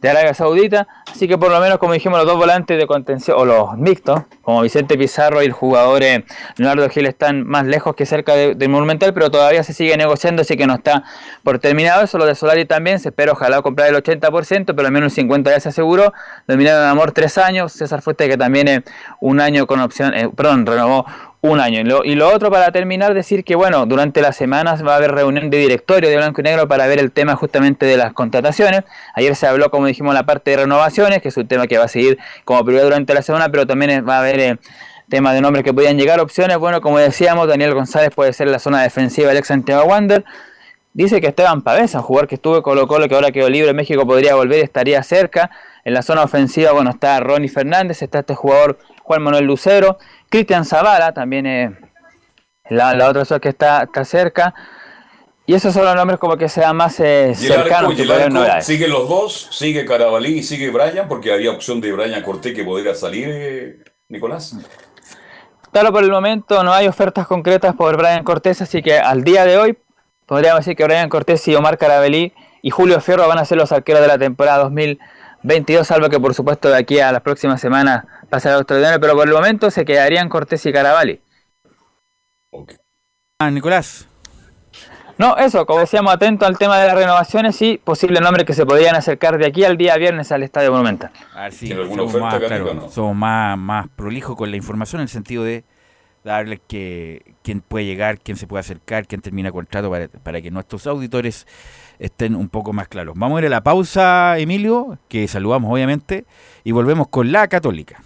Speaker 4: de Arabia Saudita. Así que por lo menos, como dijimos, los dos volantes de contención, o los mixtos, como Vicente Pizarro y el jugador eh, Leonardo Gil están más lejos que cerca del Monumental, pero todavía se sigue negociando, así que no está por terminado eso. Lo de Solari también, se espera ojalá comprar el 80%, pero al menos el 50% ya se aseguró. Dominaron Amor tres años, César Fuerte que también es un año con opción, eh, perdón, renovó un año. Y lo, otro para terminar, decir que bueno, durante las semanas va a haber reunión de directorio de Blanco y Negro para ver el tema justamente de las contrataciones. Ayer se habló, como dijimos, la parte de renovaciones, que es un tema que va a seguir como prioridad durante la semana, pero también va a haber eh, temas de nombres que podían llegar, opciones. Bueno, como decíamos, Daniel González puede ser la zona defensiva del ex Santiago Wander. Dice que Esteban Pavesa, jugador que estuvo Colo Colo, que ahora quedó libre en México, podría volver, estaría cerca. En la zona ofensiva, bueno, está Ronnie Fernández, está este jugador Juan Manuel Lucero, Cristian Zavala, también la, la otra que está, está cerca. Y esos son los nombres como que sean más eh, cercanos.
Speaker 2: que siguen los dos, sigue Carabalí y sigue Brian, porque había opción de Brian Cortés que podría salir, eh, Nicolás.
Speaker 4: Claro, por el momento no hay ofertas concretas por Brian Cortés, así que al día de hoy podríamos decir que Brian Cortés y Omar Carabalí y Julio Fierro van a ser los arqueros de la temporada 2022, salvo que por supuesto de aquí a las próximas semanas pasará a extraordinario, pero por el momento se quedarían Cortés y Caravalli.
Speaker 1: Ah, Nicolás.
Speaker 4: No, eso, como decíamos, atento al tema de las renovaciones y posibles nombres que se podrían acercar de aquí al día viernes al Estadio Monumental.
Speaker 1: A ver si somos, más, somos más, más prolijos con la información en el sentido de darles que quién puede llegar, quién se puede acercar, quién termina contrato para, para que nuestros auditores estén un poco más claros. Vamos a ir a la pausa, Emilio, que saludamos obviamente, y volvemos con la católica.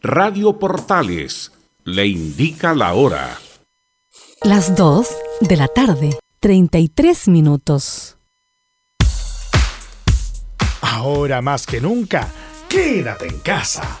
Speaker 9: Radio Portales le indica la hora.
Speaker 10: Las 2 de la tarde, 33 minutos.
Speaker 12: Ahora más que nunca, quédate en casa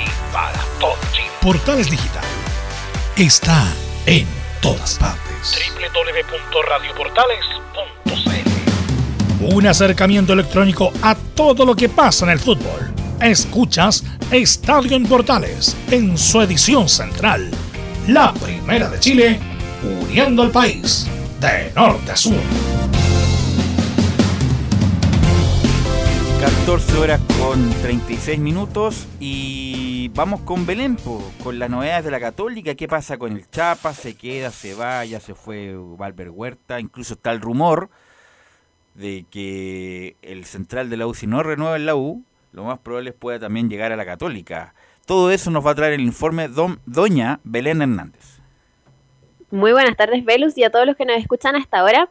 Speaker 12: Portales Digital está en todas partes. www.radioportales.cl Un acercamiento electrónico a todo lo que pasa en el fútbol. Escuchas Estadio en Portales en su edición central. La primera de Chile, uniendo al país de norte a sur.
Speaker 1: 14 horas con 36 minutos y vamos con Belén, con las novedades de la Católica. ¿Qué pasa con el Chapa? ¿Se queda? ¿Se va? Ya se fue Valver Huerta. Incluso está el rumor de que el central de la U, si no renueva en la U, lo más probable es pueda también llegar a la Católica. Todo eso nos va a traer el informe Doña Belén Hernández.
Speaker 5: Muy buenas tardes, Velus, y a todos los que nos escuchan hasta ahora.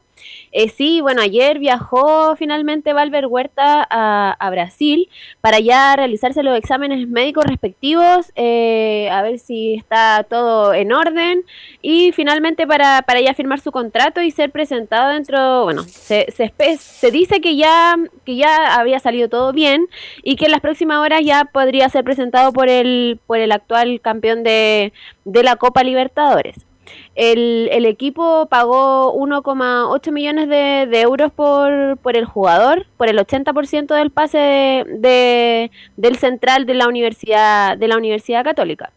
Speaker 5: Eh, sí, bueno, ayer viajó finalmente Valver Huerta a, Brasil para ya realizarse los exámenes médicos respectivos, eh, a ver si está todo en orden y finalmente para, para ya firmar su contrato y ser presentado dentro, bueno, se, se, se dice que ya, que ya había salido todo bien y que en las próximas horas ya podría ser presentado por el, por el actual campeón de, de la Copa Libertadores. El, equipo pagó 1,8 millones de, euros por, por, el jugador, por el 80% del pase de, del central de la Universidad, de la Universidad Católica.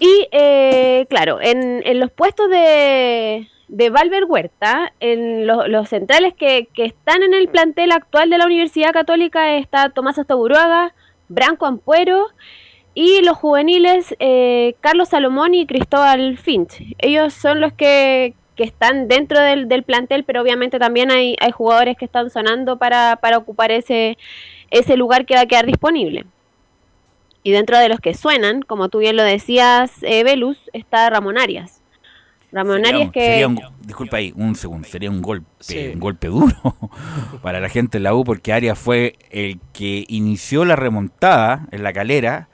Speaker 5: Y eh, claro, en, en, los puestos de, de Valver Huerta, en los centrales que, que, están en el plantel actual de la Universidad Católica está Tomás Astoburuaga, Branco Ampuero y los juveniles, eh, Carlos Salomón y Cristóbal Finch. Ellos son los que, están dentro del, plantel, pero obviamente también hay, hay jugadores que están sonando para, para, ocupar ese, ese lugar que va a quedar disponible. Y dentro de los que suenan, como tú bien lo decías, eh, Velus, está Ramón Arias. Ramón Arias que...
Speaker 1: disculpa ahí, un segundo, sería un golpe, un golpe duro para la gente de la U, porque Arias fue el que inició la remontada en la calera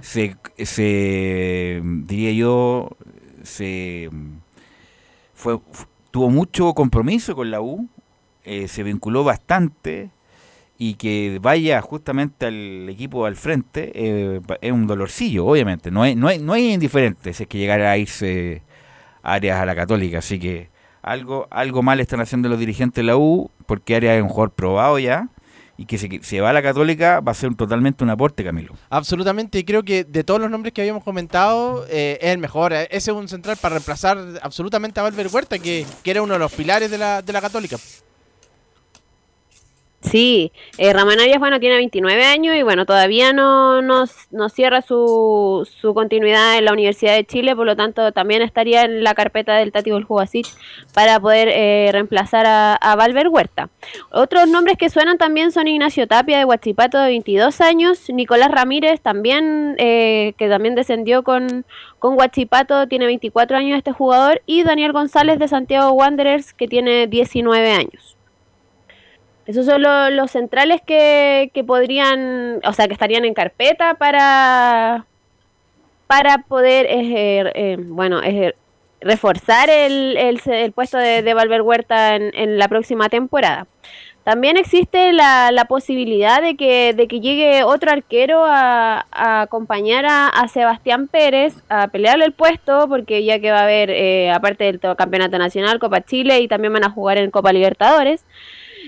Speaker 1: se, se diría yo, se fue, tuvo mucho compromiso con la U, eh, se vinculó bastante y que vaya justamente al equipo al frente eh, es un dolorcillo, obviamente. No hay, no hay, no hay indiferente si es que llegara a irse áreas a la católica, así que algo, algo mal están haciendo los dirigentes de la U, porque Arias es un jugador probado ya y que se, se, va a la Católica va a ser totalmente un aporte, Camilo.
Speaker 6: Absolutamente, y creo que de todos los nombres que habíamos comentado, eh, es el mejor. Ese es un central para reemplazar absolutamente a Valver Huerta, que, que era uno de los pilares de la, de la Católica.
Speaker 5: Sí, eh, Ramón Arias, bueno, tiene 29 años y bueno, todavía no, no, cierra su, su, continuidad en la Universidad de Chile, por lo tanto también estaría en la carpeta del Tati Jugasic para poder eh, reemplazar a, a, Valver Huerta. Otros nombres que suenan también son Ignacio Tapia de Huachipato de 22 años, Nicolás Ramírez también, eh, que también descendió con, con Huachipato, tiene 24 años este jugador, y Daniel González de Santiago Wanderers, que tiene 19 años. Esos son los centrales que, podrían, o sea, que estarían en carpeta para, para poder, eh, bueno, reforzar el, el, puesto de, de Valver Huerta en, la próxima temporada. También existe la, la posibilidad de que, de que llegue otro arquero a, acompañar a, Sebastián Pérez a pelearle el puesto, porque ya que va a haber, eh, aparte del campeonato nacional, Copa Chile y también van a jugar en Copa Libertadores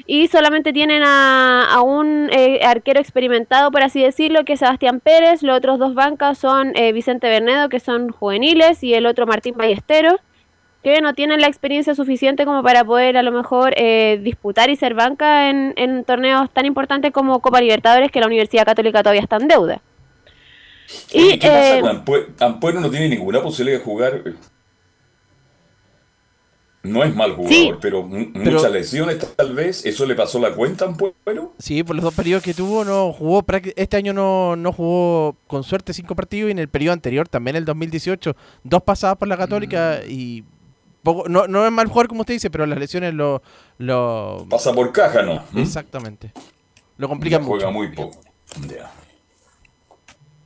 Speaker 5: y solamente tienen a, un eh, arquero experimentado, por así decirlo, que es Sebastián Pérez. Los otros dos bancas son eh, Vicente Bernedo, que son juveniles, y el otro Martín Ballesteros, que no tienen la experiencia suficiente como para poder a lo mejor eh, disputar y ser banca en, en, torneos tan importantes como Copa Libertadores, que la Universidad Católica todavía está en deuda.
Speaker 2: Y, ¿Qué pasa Ampuero no tiene ninguna posibilidad de jugar No es mal jugador, pero, muchas lesiones tal vez. ¿Eso le pasó la cuenta un poco?
Speaker 6: Sí, por los dos periodos que tuvo, no jugó. Este año no, no jugó con suerte cinco partidos y en el periodo anterior, también el 2018, dos pasadas por la Católica mm. y poco, no, no es mal jugador como usted dice, pero las lesiones lo. lo...
Speaker 2: Pasa por caja, ¿no?
Speaker 6: Exactamente. Lo complican mucho.
Speaker 2: Juega muy poco.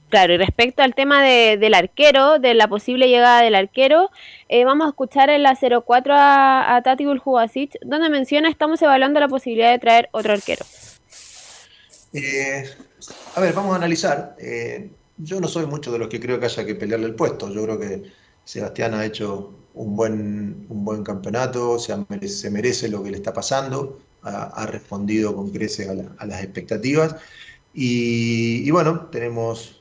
Speaker 5: Claro, y respecto al tema de, del arquero, de la posible llegada del arquero, eh, vamos a escuchar en la 04 a, a Tati Buljubasic, donde menciona estamos evaluando la posibilidad de traer otro arquero.
Speaker 13: Eh, a ver, vamos a analizar. Eh, yo no soy mucho de los que creo que haya que pelearle el puesto. Yo creo que Sebastián ha hecho un buen, un buen campeonato, se, merece, se merece lo que le está pasando, ha, respondido con creces a, las expectativas. y bueno, tenemos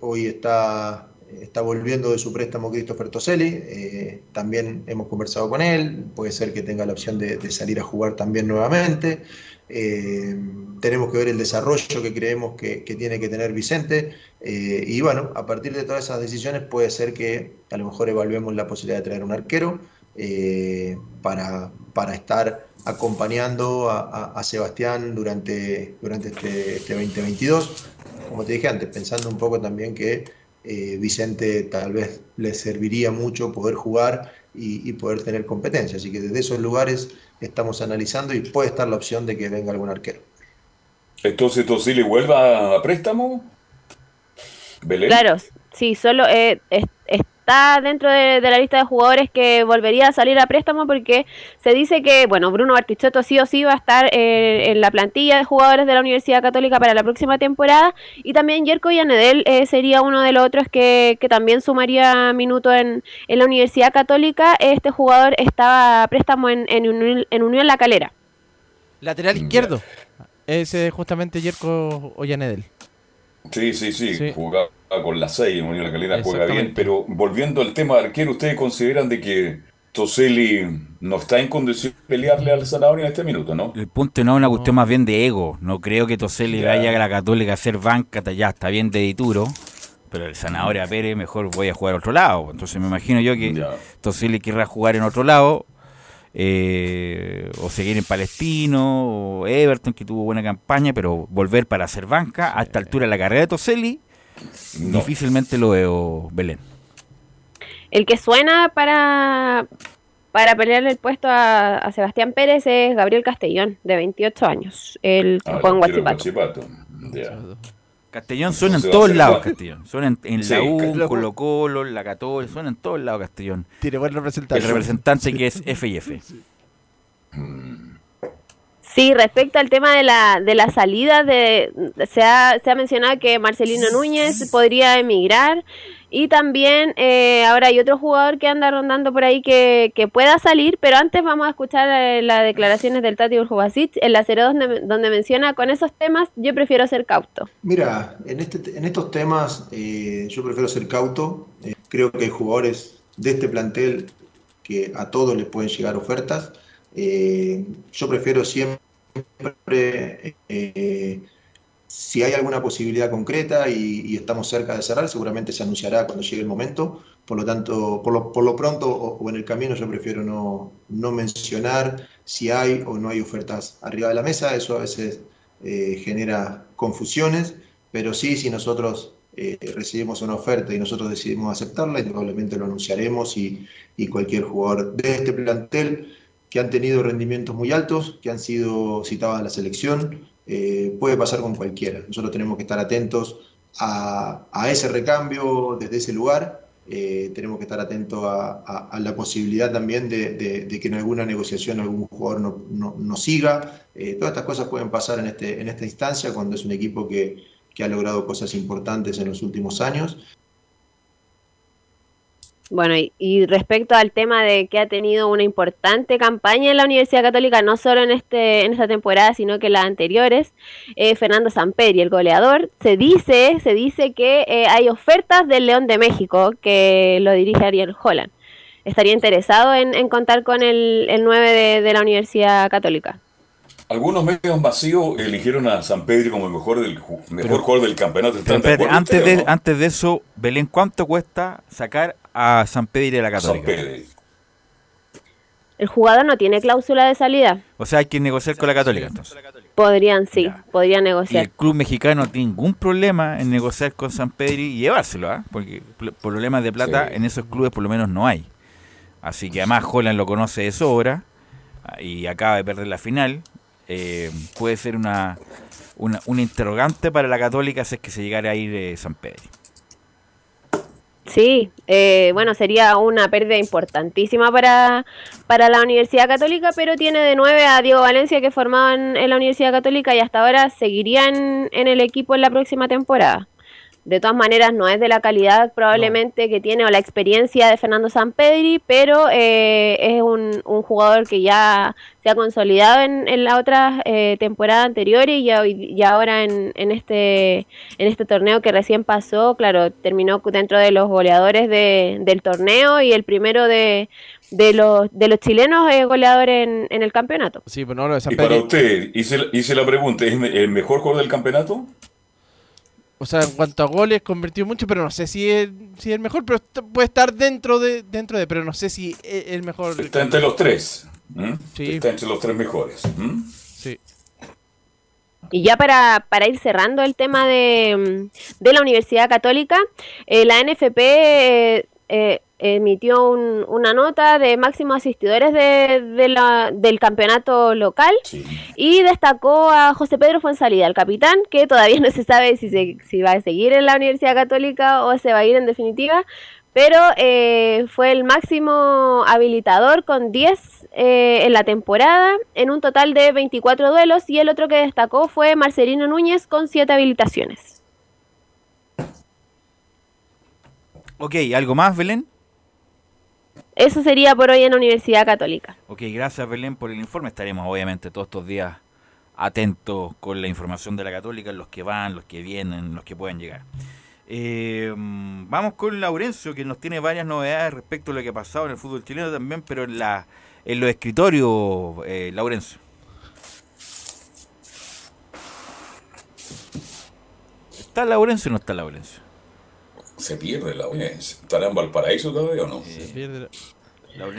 Speaker 13: hoy está, está volviendo de su préstamo Christopher Toselli. Eh, también hemos conversado con él. Puede ser que tenga la opción de, salir a jugar también nuevamente. Eh, tenemos que ver el desarrollo que creemos que, tiene que tener Vicente. y bueno, a partir de todas esas decisiones puede ser que a lo mejor evaluemos la posibilidad de traer un arquero para, para estar acompañando a, Sebastián durante, durante este, este 2022 como te dije antes, pensando un poco también que eh, Vicente tal vez le serviría mucho poder jugar y, poder tener competencia. Así que desde esos lugares estamos analizando y puede estar la opción de que venga algún arquero.
Speaker 2: Entonces, le vuelva a préstamo?
Speaker 5: Claro, sí, solo eh, está dentro de, la lista de jugadores que volvería a salir a préstamo porque se dice que, bueno, Bruno Bartichotto sí o sí va a estar eh, en la plantilla de jugadores de la Universidad Católica para la próxima temporada y también Yerko Yanedel eh, sería uno de los otros que, también sumaría minutos en, la Universidad Católica. Este jugador estaba a préstamo en, en, Unión, La Calera.
Speaker 6: Lateral izquierdo. Ese justamente Yerko Ollanedel.
Speaker 2: Sí, sí, sí, jugaba con la 6, Unión La Calera juega bien, pero volviendo al tema de arquero, ¿ustedes consideran de que Toseli no está en condición de pelearle al Zanahoria en este minuto, no?
Speaker 1: El punto no es una cuestión más bien de ego, no creo que Toseli vaya a la Católica a hacer banca, ya está bien de dituro, pero el Zanahoria Pérez mejor voy a jugar a otro lado, entonces me imagino yo que Toseli querrá jugar en otro lado, eh, o seguir en Palestino, o Everton, que tuvo buena campaña, pero volver para hacer banca. A esta altura de la carrera de Toselli, difícilmente lo veo Belén.
Speaker 5: El que suena para, para pelearle el puesto a, Sebastián Pérez es Gabriel Castellón, de 28 años, el que ah, juega en Guachipato.
Speaker 1: Castellón suena en todos lados, Castellón. Suena en, la U, Colo Colo, en la Católica, suena en todos lados Castellón.
Speaker 6: Tiene buen representante.
Speaker 1: El representante que es F y F.
Speaker 5: Sí, respecto al tema de la, de la salida, de, se, ha, se ha mencionado que Marcelino Núñez podría emigrar. Y también eh, ahora hay otro jugador que anda rondando por ahí que, pueda salir, pero antes vamos a escuchar eh, las declaraciones del Tati Urjubasic en la 02 donde, donde, menciona con esos temas yo prefiero ser cauto.
Speaker 13: Mira, en, este, en estos temas eh, yo prefiero ser cauto. creo que hay jugadores de este plantel que a todos les pueden llegar ofertas. Yo prefiero siempre si hay alguna posibilidad concreta y, estamos cerca de cerrar, seguramente se anunciará cuando llegue el momento. Por lo tanto, por lo, por lo pronto o, en el camino yo prefiero no, no, mencionar si hay o no hay ofertas arriba de la mesa. Eso a veces eh, genera confusiones, pero sí, si nosotros eh, recibimos una oferta y nosotros decidimos aceptarla, probablemente lo anunciaremos y cualquier jugador de este plantel que han tenido rendimientos muy altos, que han sido citados a la selección, eh, puede pasar con cualquiera. Nosotros tenemos que estar atentos a, ese recambio desde ese lugar. Eh, tenemos que estar atentos a, la posibilidad también de, que en alguna negociación algún jugador no, siga. Eh, todas estas cosas pueden pasar en, este, en esta instancia cuando es un equipo que, que ha logrado cosas importantes en los últimos años
Speaker 5: bueno, y, respecto al tema de que ha tenido una importante campaña en la Universidad Católica, no solo en este en esta temporada, sino que las anteriores, eh, Fernando Samperi, el goleador, se dice, se dice que eh, hay ofertas del León de México que lo dirige Ariel Holland. ¿Estaría interesado en, contar con el, el 9 de, la Universidad Católica?
Speaker 2: Algunos medios vacíos eligieron a San Pedro como el mejor, del, mejor jugador del campeonato.
Speaker 1: antes, de, antes de eso, Belén, ¿cuánto cuesta sacar a San Pedro de la Católica.
Speaker 5: El jugador no tiene cláusula de salida.
Speaker 1: O sea, hay que negociar con la Católica entonces.
Speaker 5: Podrían, sí, podrían
Speaker 1: Y
Speaker 5: negociar.
Speaker 1: el club mexicano no tiene ningún problema en negociar con San Pedro y llevárselo, ¿ah? porque problemas de plata
Speaker 2: Sí.
Speaker 1: en esos clubes por lo menos no hay. Así que además Holland lo conoce de sobra ah, y acaba de perder la final. Eh, puede ser una, una, una interrogante para la Católica si es que se llegara a ir eh, San Pedro.
Speaker 5: Sí, eh, bueno, sería una pérdida importantísima para, para la Universidad Católica, pero tiene de nueve a Diego Valencia que formaban en la Universidad Católica y hasta ahora seguirían en el equipo en la próxima temporada. De todas maneras, no es de la calidad probablemente que tiene o la experiencia de Fernando Sampedri, pero eh, es un, un jugador que ya se ha consolidado en, en las otras eh, temporadas anteriores y, hoy- y ahora en, en este en este torneo que recién pasó, claro, terminó dentro de los goleadores de- del torneo y el primero de, de los de los chilenos eh, goleadores en, en el campeonato.
Speaker 6: Sí, pero no lo de San
Speaker 2: Y para usted, hice, la- hice la pregunta, ¿es el mejor jugador del campeonato?
Speaker 6: O sea, en cuanto a goles, convertido mucho, pero no sé si es, si es el mejor, pero puede estar dentro de, dentro de, pero no sé si es el mejor.
Speaker 2: Está entre los tres. Está entre los tres mejores.
Speaker 6: Sí.
Speaker 5: Y ya para, para ir cerrando el tema de, de la Universidad Católica, eh, la NFP eh, emitió un- una nota de máximos asistidores de, de la- del campeonato local y destacó a José Pedro Fuensalida, el capitán, que todavía no se sabe si, se- si va a seguir en la Universidad Católica o se va a ir en definitiva, pero eh, fue el máximo habilitador con 10 eh, en la temporada, en un total de 24 duelos, y el otro que destacó fue Marcelino Núñez con 7 habilitaciones.
Speaker 1: Ok, ¿algo más, Belén?
Speaker 5: Eso sería por hoy en la Universidad Católica.
Speaker 1: Ok, gracias Belén por el informe. Estaremos obviamente todos estos días atentos con la información de la Católica, los que van, los que vienen, los que pueden llegar. Eh, vamos con Laurencio, que nos tiene varias novedades respecto a lo que ha pasado en el fútbol chileno también, pero en, la, en los escritorios, eh, Laurencio. ¿Está Laurencio o no está Laurencio?
Speaker 2: Se pierde la audiencia. ¿Estará en Valparaíso todavía o no?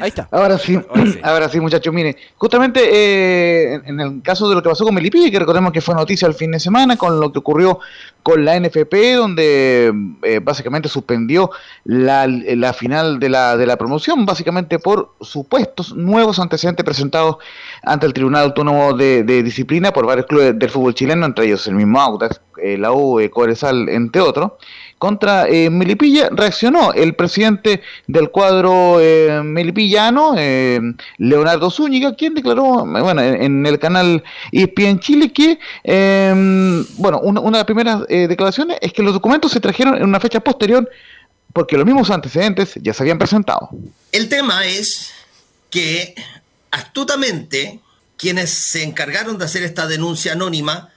Speaker 6: Ahí está.
Speaker 7: Ahora sí, ahora sí, muchachos, mire, justamente eh, en- en el caso de lo que pasó con Melipilla, que recordemos que fue noticia el fin de semana, con lo que ocurrió con la NFP, donde eh, básicamente suspendió la, la final de la, de la promoción, básicamente por supuestos nuevos antecedentes presentados ante el Tribunal Autónomo de, de Disciplina por varios clubes del fútbol chileno, entre ellos el mismo Audax, eh, la U, eh, Cobresal, entre otros. Contra eh, Melipilla reaccionó el presidente del cuadro eh, melipillano, eh, Leonardo Zúñiga, quien declaró, bueno, en, en el canal ESPN Chile que, eh, bueno, una, una de las primeras eh, declaraciones es que los documentos se trajeron en una fecha posterior porque los mismos antecedentes ya se habían presentado.
Speaker 14: El tema es que astutamente quienes se encargaron de hacer esta denuncia anónima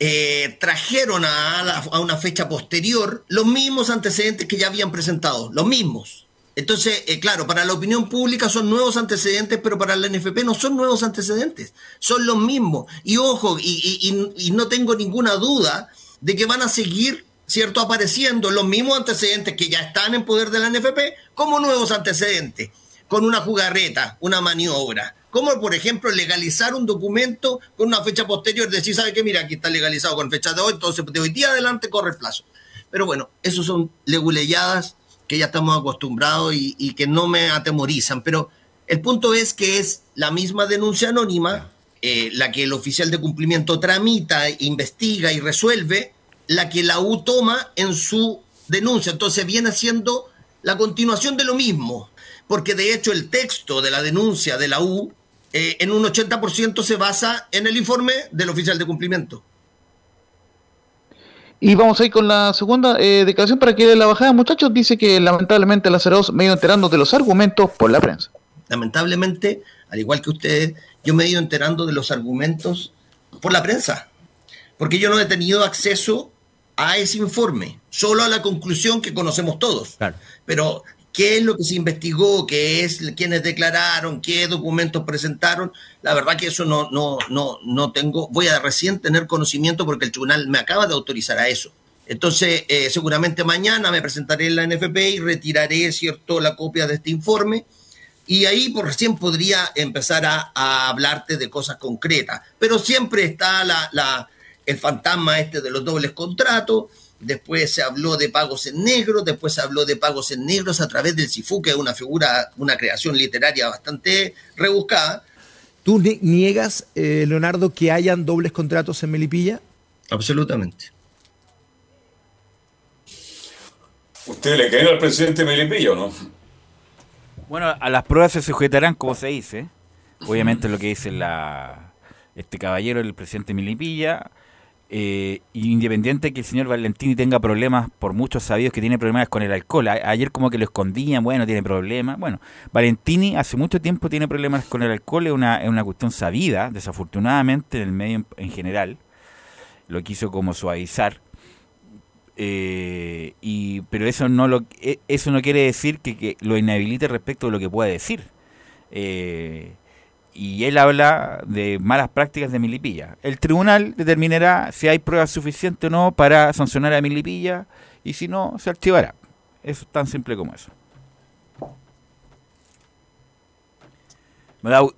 Speaker 14: eh, trajeron a, la- a una fecha posterior los mismos antecedentes que ya habían presentado, los mismos. Entonces, eh, claro, para la opinión pública son nuevos antecedentes, pero para la NFP no son nuevos antecedentes, son los mismos. Y ojo, y, y- no tengo ninguna duda de que van a seguir, ¿cierto?, apareciendo los mismos antecedentes que ya están en poder de la NFP como nuevos antecedentes, con una jugarreta, una maniobra. Como, por ejemplo, legalizar un documento con una fecha posterior, decir, ¿sabe qué? Mira, aquí está legalizado con fecha de hoy, entonces de hoy día adelante corre el plazo. Pero bueno, esos son leguleyadas que ya estamos acostumbrados y, y que no me atemorizan. Pero el punto es que es la misma denuncia anónima, eh, la que el oficial de cumplimiento tramita, investiga y resuelve, la que la U toma en su denuncia. Entonces viene siendo la continuación de lo mismo, porque de hecho el texto de la denuncia de la U eh, en un 80% se basa en el informe del oficial de cumplimiento.
Speaker 7: Y vamos a ir con la segunda eh, declaración para que la bajada, muchachos, dice que lamentablemente la 02 me ha ido enterando de los argumentos por la prensa.
Speaker 14: Lamentablemente, al igual que ustedes, yo me he ido enterando de los argumentos por la prensa, porque yo no he tenido acceso a ese informe, solo a la conclusión que conocemos todos. Pero, ¿qué es lo que se investigó? ¿Qué es quienes declararon? ¿Qué documentos presentaron? La verdad que eso no, no, no, no tengo. Voy a recién tener conocimiento porque el tribunal me acaba de autorizar a eso. Entonces, eh, seguramente mañana me presentaré en la NFP y retiraré, ¿cierto?, la copia de este informe y ahí por recién podría empezar a, a hablarte de cosas concretas. Pero siempre está la, la, el fantasma este de los dobles contratos, después se habló de pagos en negro, después se habló de pagos en negros a través del Sifu, que es una figura, una creación literaria bastante rebuscada.
Speaker 15: ¿Tú niegas, eh, Leonardo, que hayan dobles contratos en Melipilla?
Speaker 14: Absolutamente.
Speaker 2: ¿Usted le creen al presidente Melipilla o no?
Speaker 1: Bueno, a las pruebas se sujetarán, como se dice. Obviamente lo que dice la, este caballero, el presidente Melipilla. Eh, independiente que el señor Valentini tenga problemas, por muchos sabidos que tiene problemas con el alcohol. ayer como que lo escondían, bueno, tiene problemas. Bueno, Valentini hace mucho tiempo tiene problemas con el alcohol, es una, es una cuestión sabida, desafortunadamente en el medio en, en general. Lo quiso como suavizar. Eh, y, pero eso no, lo, e, eso no quiere decir que, que lo inhabilite respecto de lo que pueda decir. Eh, y él habla de malas prácticas de Milipilla. El tribunal determinará si hay pruebas suficientes o no para sancionar a Milipilla y si no, se archivará. Eso es tan simple como eso.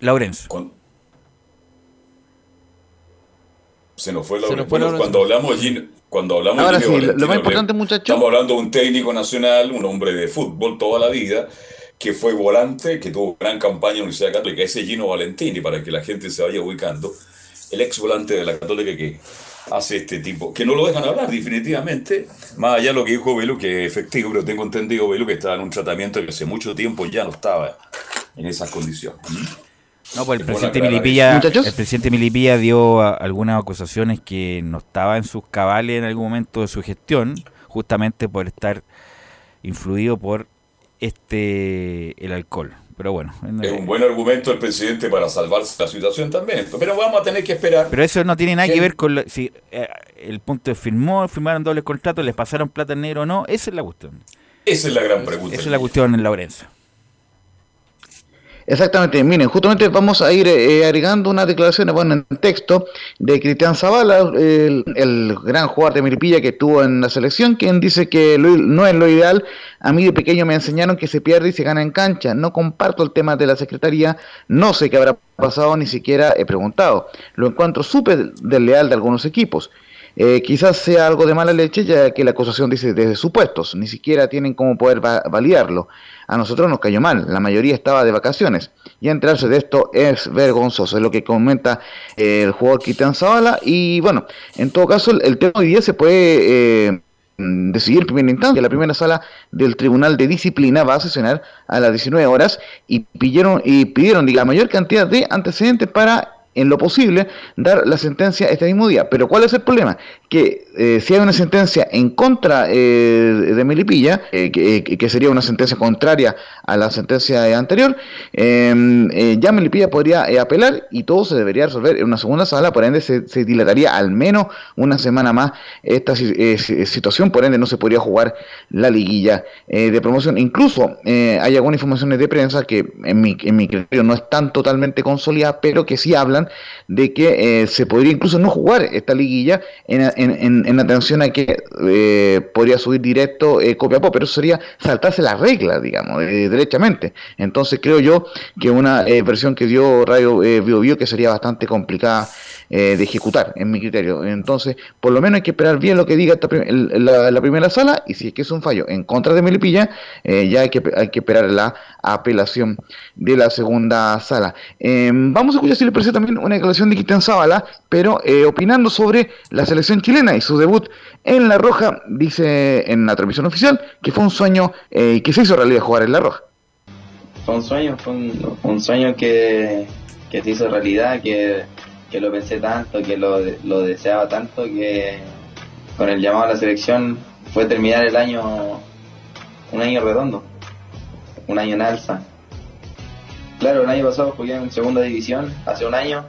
Speaker 1: Laurenzo.
Speaker 2: Se nos fue Laurenzo. Bueno, cuando hablamos allí cuando hablamos
Speaker 7: Ahora de sí, lo más importante, muchachos.
Speaker 2: Estamos hablando de un técnico nacional, un hombre de fútbol toda la vida, que fue volante, que tuvo gran campaña en la Universidad Católica, ese Gino Valentini, para que la gente se vaya ubicando, el ex volante de la Católica que hace este tipo, que no lo dejan hablar definitivamente, más allá de lo que dijo Belu, que es efectivo, pero tengo entendido, Belu, que estaba en un tratamiento que hace mucho tiempo ya no estaba en esas condiciones.
Speaker 1: No, pues el presidente, Milipilla, el presidente Milipilla dio algunas acusaciones que no estaba en sus cabales en algún momento de su gestión, justamente por estar influido por este el alcohol. Pero bueno.
Speaker 2: Es un buen argumento el presidente para salvarse la situación también. Pero vamos a tener que esperar.
Speaker 1: Pero eso no tiene nada que, ver con si eh, el punto de firmó, firmaron dobles contratos, les pasaron plata en negro o no. Esa es la cuestión.
Speaker 2: Esa es la gran pregunta.
Speaker 1: Esa es la cuestión en Laurenza.
Speaker 7: Exactamente, miren, justamente vamos a ir eh, agregando unas declaraciones, bueno, en texto de Cristian Zavala, el, gran jugador de Miripilla que estuvo en la selección, quien dice que no es lo ideal. A mí de pequeño me enseñaron que se pierde y se gana en cancha. No comparto el tema de la secretaría, no sé qué habrá pasado, ni siquiera he preguntado. Lo encuentro súper desleal de algunos equipos. Eh, quizás sea algo de mala leche, ya que la acusación dice desde supuestos, ni siquiera tienen cómo poder validarlo. A nosotros nos cayó mal, la mayoría estaba de vacaciones. Y enterarse de esto es vergonzoso, es lo que comenta eh, el jugador Kitan Zavala. Y bueno, en todo caso, el, tema de hoy día se puede eh, decidir en primera instancia. La primera sala del Tribunal de Disciplina va a sesionar a las 19 horas y pidieron, y pidieron la mayor cantidad de antecedentes para en lo posible dar la sentencia este mismo día. Pero ¿cuál es el problema? Que eh, si hay una sentencia en contra eh, de Melipilla, eh, que, sería una sentencia contraria a la sentencia anterior, em, ya Melipilla podría apelar y todo se debería resolver en una segunda sala, por ende se, dilataría al menos una semana más esta situación, por ende no se podría jugar la liguilla de promoción. Incluso hay algunas informaciones de prensa que en mi, en mi criterio no están totalmente consolidadas, pero que sí hablan de que se podría incluso no jugar esta liguilla en, en atención a que eh, podría subir directo eh, Copiapó, pero eso sería saltarse la regla, digamos, eh, derechamente. Entonces creo yo que una eh, versión que dio Radio eh, Bio, Bio que sería bastante complicada de ejecutar, en mi criterio. Entonces, por lo menos hay que esperar bien lo que diga la, primera sala y si es que es un fallo en contra de Melipilla, ya hay que, hay que esperar la apelación de la segunda sala. Em, vamos a escuchar si le parece también una declaración de Quitán Zavala, pero opinando sobre la selección chilena y su debut en La Roja, dice en la transmisión oficial que fue un sueño eh, que se hizo realidad jugar en La Roja.
Speaker 16: Fue un sueño, fue un, sueño que, que, se hizo realidad, que, que lo pensé tanto, que lo, lo, deseaba tanto, que con el llamado a la selección fue terminar el año, un año redondo, un año en alza. Claro, el año pasado jugué en segunda división, hace un año,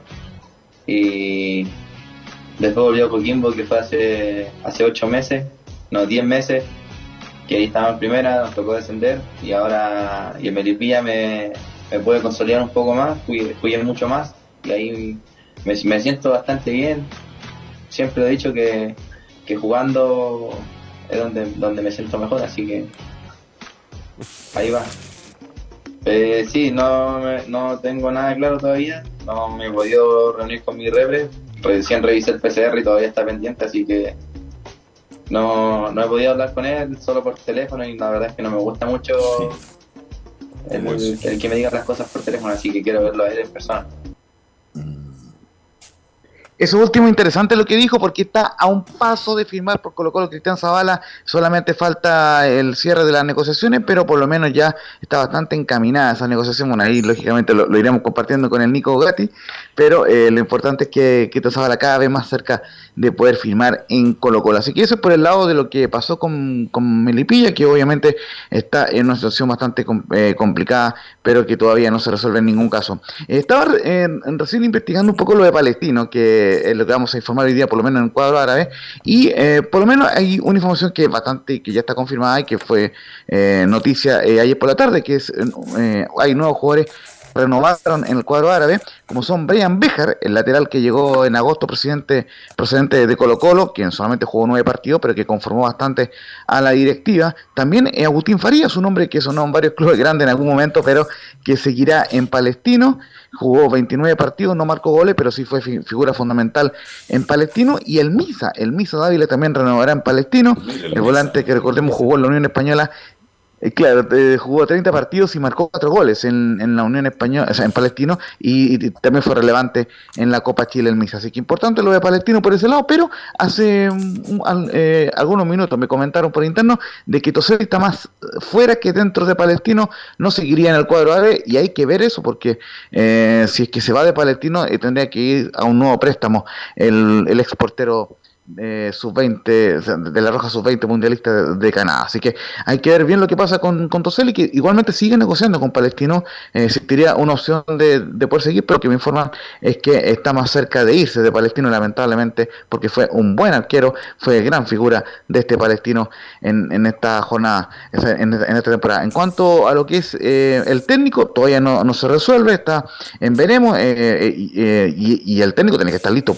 Speaker 16: y Después volvió a Coquimbo, que fue hace, hace 8 meses, no, 10 meses, que ahí estaba en primera, nos tocó descender, y ahora y en Melipilla me, me puede consolidar un poco más, fui, fui mucho más, y ahí me, me, siento bastante bien. Siempre he dicho que, que jugando es donde, donde me siento mejor, así que ahí va. Eh, sí, no, no tengo nada claro todavía. No me he podido reunir con mi repre. Recién revisé el PCR y todavía está pendiente, así que no, no he podido hablar con él solo por teléfono y la verdad es que no me gusta mucho el, el que me diga las cosas por teléfono, así que quiero verlo a él en persona.
Speaker 7: Eso último interesante lo que dijo porque está a un paso de firmar por Colo Colo Cristian Zavala, solamente falta el cierre de las negociaciones, pero por lo menos ya está bastante encaminada esa negociación, bueno ahí lógicamente lo, lo iremos compartiendo con el Nico Gatti, pero eh, lo importante es que Cristian Zavala cada vez más cerca de poder firmar en Colo Colo, así que eso es por el lado de lo que pasó con, Melipilla, que obviamente está en una situación bastante eh, complicada, pero que todavía no se resuelve en ningún caso. Estaba eh, recién investigando un poco lo de Palestino, que es lo que vamos a informar hoy día, por lo menos en el cuadro árabe, y eh, por lo menos hay una información que es bastante, que ya está confirmada y que fue eh, noticia eh, ayer por la tarde, que es eh, hay nuevos jugadores renovaron en el cuadro árabe, como son Brian Bejar, el lateral que llegó en agosto presidente, procedente de Colo Colo, quien solamente jugó nueve partidos, pero que conformó bastante a la directiva. También eh, Agustín Farías, un hombre que sonó en varios clubes grandes en algún momento, pero que seguirá en Palestino. Jugó 29 partidos, no marcó goles, pero sí fue fi- figura fundamental en Palestino. Y el Misa, el Misa Dávila también renovará en Palestino. El volante que recordemos jugó en la Unión Española eh, claro, eh, jugó 30 partidos y marcó 4 goles en, en la Unión Española, o sea, en Palestino, y, también fue relevante en la Copa Chile el Misa. Así que importante lo de Palestino por ese lado, pero hace eh, algunos minutos me comentaron por interno de que Toseri está más fuera que dentro de Palestino, no seguiría en el cuadro árabe, y hay que ver eso porque si es que se va de Palestino, tendría que ir a un nuevo préstamo el, el exportero eh, sub-20, o sea, de la Roja sub-20 mundialista de, de Canadá. Así que hay que ver bien lo que pasa con, con Toselli, que igualmente sigue negociando con Palestino. Eh, existiría una opción de, de poder seguir, pero que me informan es que está más cerca de irse de Palestino, lamentablemente, porque fue un buen arquero, fue gran figura de este Palestino en, en esta jornada, en, en esta temporada. En cuanto a lo que es eh, el técnico, todavía no, no se resuelve, está en veremos, eh, eh, y, y- el técnico tiene que estar listo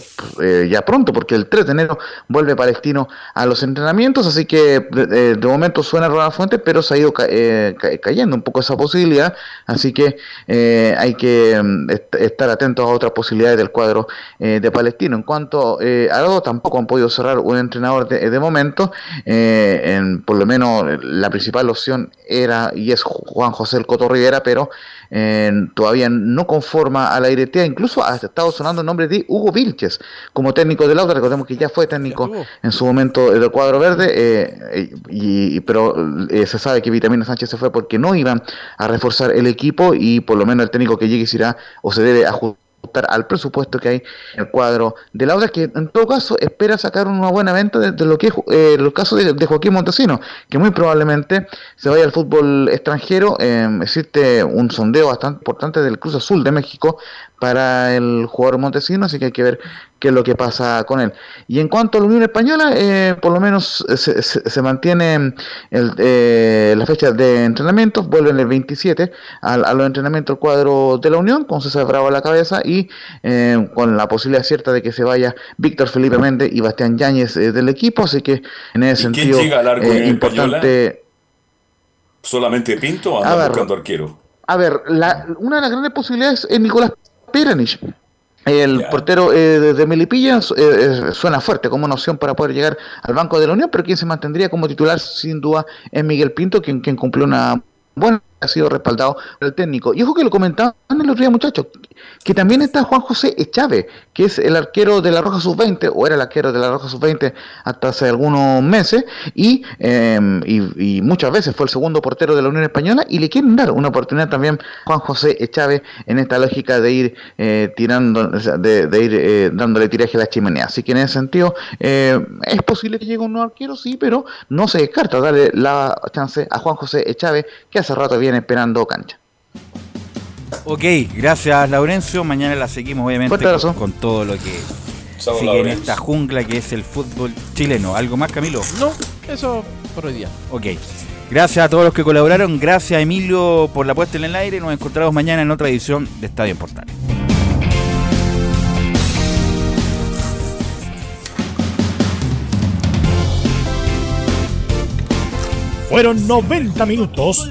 Speaker 7: ya pronto, porque el 3 de enero vuelve Palestino a los entrenamientos, así que de, momento suena Ronald Fuentes, pero se ha ido eh, ca- cayendo un poco esa posibilidad, así que eh, hay que mm, est- estar atentos a otras posibilidades del cuadro eh, de Palestino. En cuanto a Arado, tampoco han podido cerrar un entrenador de, momento, en- por lo menos la principal opción era y es Juan José El Coto Rivera, pero todavía no conforma a la directiva, incluso ha estado sonando el nombre de Hugo Vilches como técnico del auto, recordemos que ya fue técnico en su momento del cuadro verde, eh, y, pero eh, se sabe que Vitamina Sánchez se fue porque no iban a reforzar el equipo y por lo menos el técnico que llegue se irá o se debe ajustar al presupuesto que hay en el cuadro de la que en todo caso espera sacar una buena venta de, de lo que es eh, el caso de, de Joaquín Montesino, que muy probablemente se vaya al fútbol extranjero. Eh, existe un sondeo bastante importante del Cruz Azul de México para el jugador Montesino, así que hay que ver qué es lo que pasa con él. Y en cuanto a la Unión Española, eh, por lo menos eh, se, se- se mantiene el, eh, la fecha de entrenamientos, vuelven el 27 al- a, los entrenamientos del cuadro de la Unión, con César Bravo a la cabeza y eh, con la posibilidad cierta de que se vaya Víctor Felipe Méndez y Bastián Yáñez eh, del equipo, así que en ese
Speaker 2: ¿Y quién
Speaker 7: sentido
Speaker 2: a
Speaker 7: eh, importante...
Speaker 2: ¿Solamente Pinto o
Speaker 7: A
Speaker 2: anda
Speaker 7: ver.
Speaker 2: buscando arquero?
Speaker 7: A ver, la- una de las grandes posibilidades es Nicolás Peranich. El portero eh, de, Melipilla eh, eh, suena fuerte como una opción para poder llegar al Banco de la Unión, pero quien se mantendría como titular sin duda es Miguel Pinto, quien, quien cumplió una buena ha sido respaldado por el técnico. Y ojo que lo comentaban el otro día, muchachos, que también está Juan José Echave, que es el arquero de la Roja Sub-20, o era el arquero de la Roja Sub-20 hasta hace algunos meses, y, eh, y, y muchas veces fue el segundo portero de la Unión Española, y le quieren dar una oportunidad también Juan José Echave en esta lógica de ir eh, tirando, de ir eh, dándole tiraje a la chimenea. Así que en ese sentido, eh, es posible que llegue un nuevo arquero, sí, pero no se descarta darle la chance a Juan José Echave, que hace rato viene esperando cancha.
Speaker 1: Ok, gracias Laurencio. Mañana la seguimos obviamente con, con todo lo que sigue en esta jungla que es el fútbol chileno. ¿Algo más, Camilo?
Speaker 6: No, eso por hoy día.
Speaker 1: Ok. Gracias a todos los que colaboraron. Gracias, Emilio, por la puesta en el aire. Nos encontramos mañana en otra edición de Estadio en Portales.
Speaker 12: Fueron 90 minutos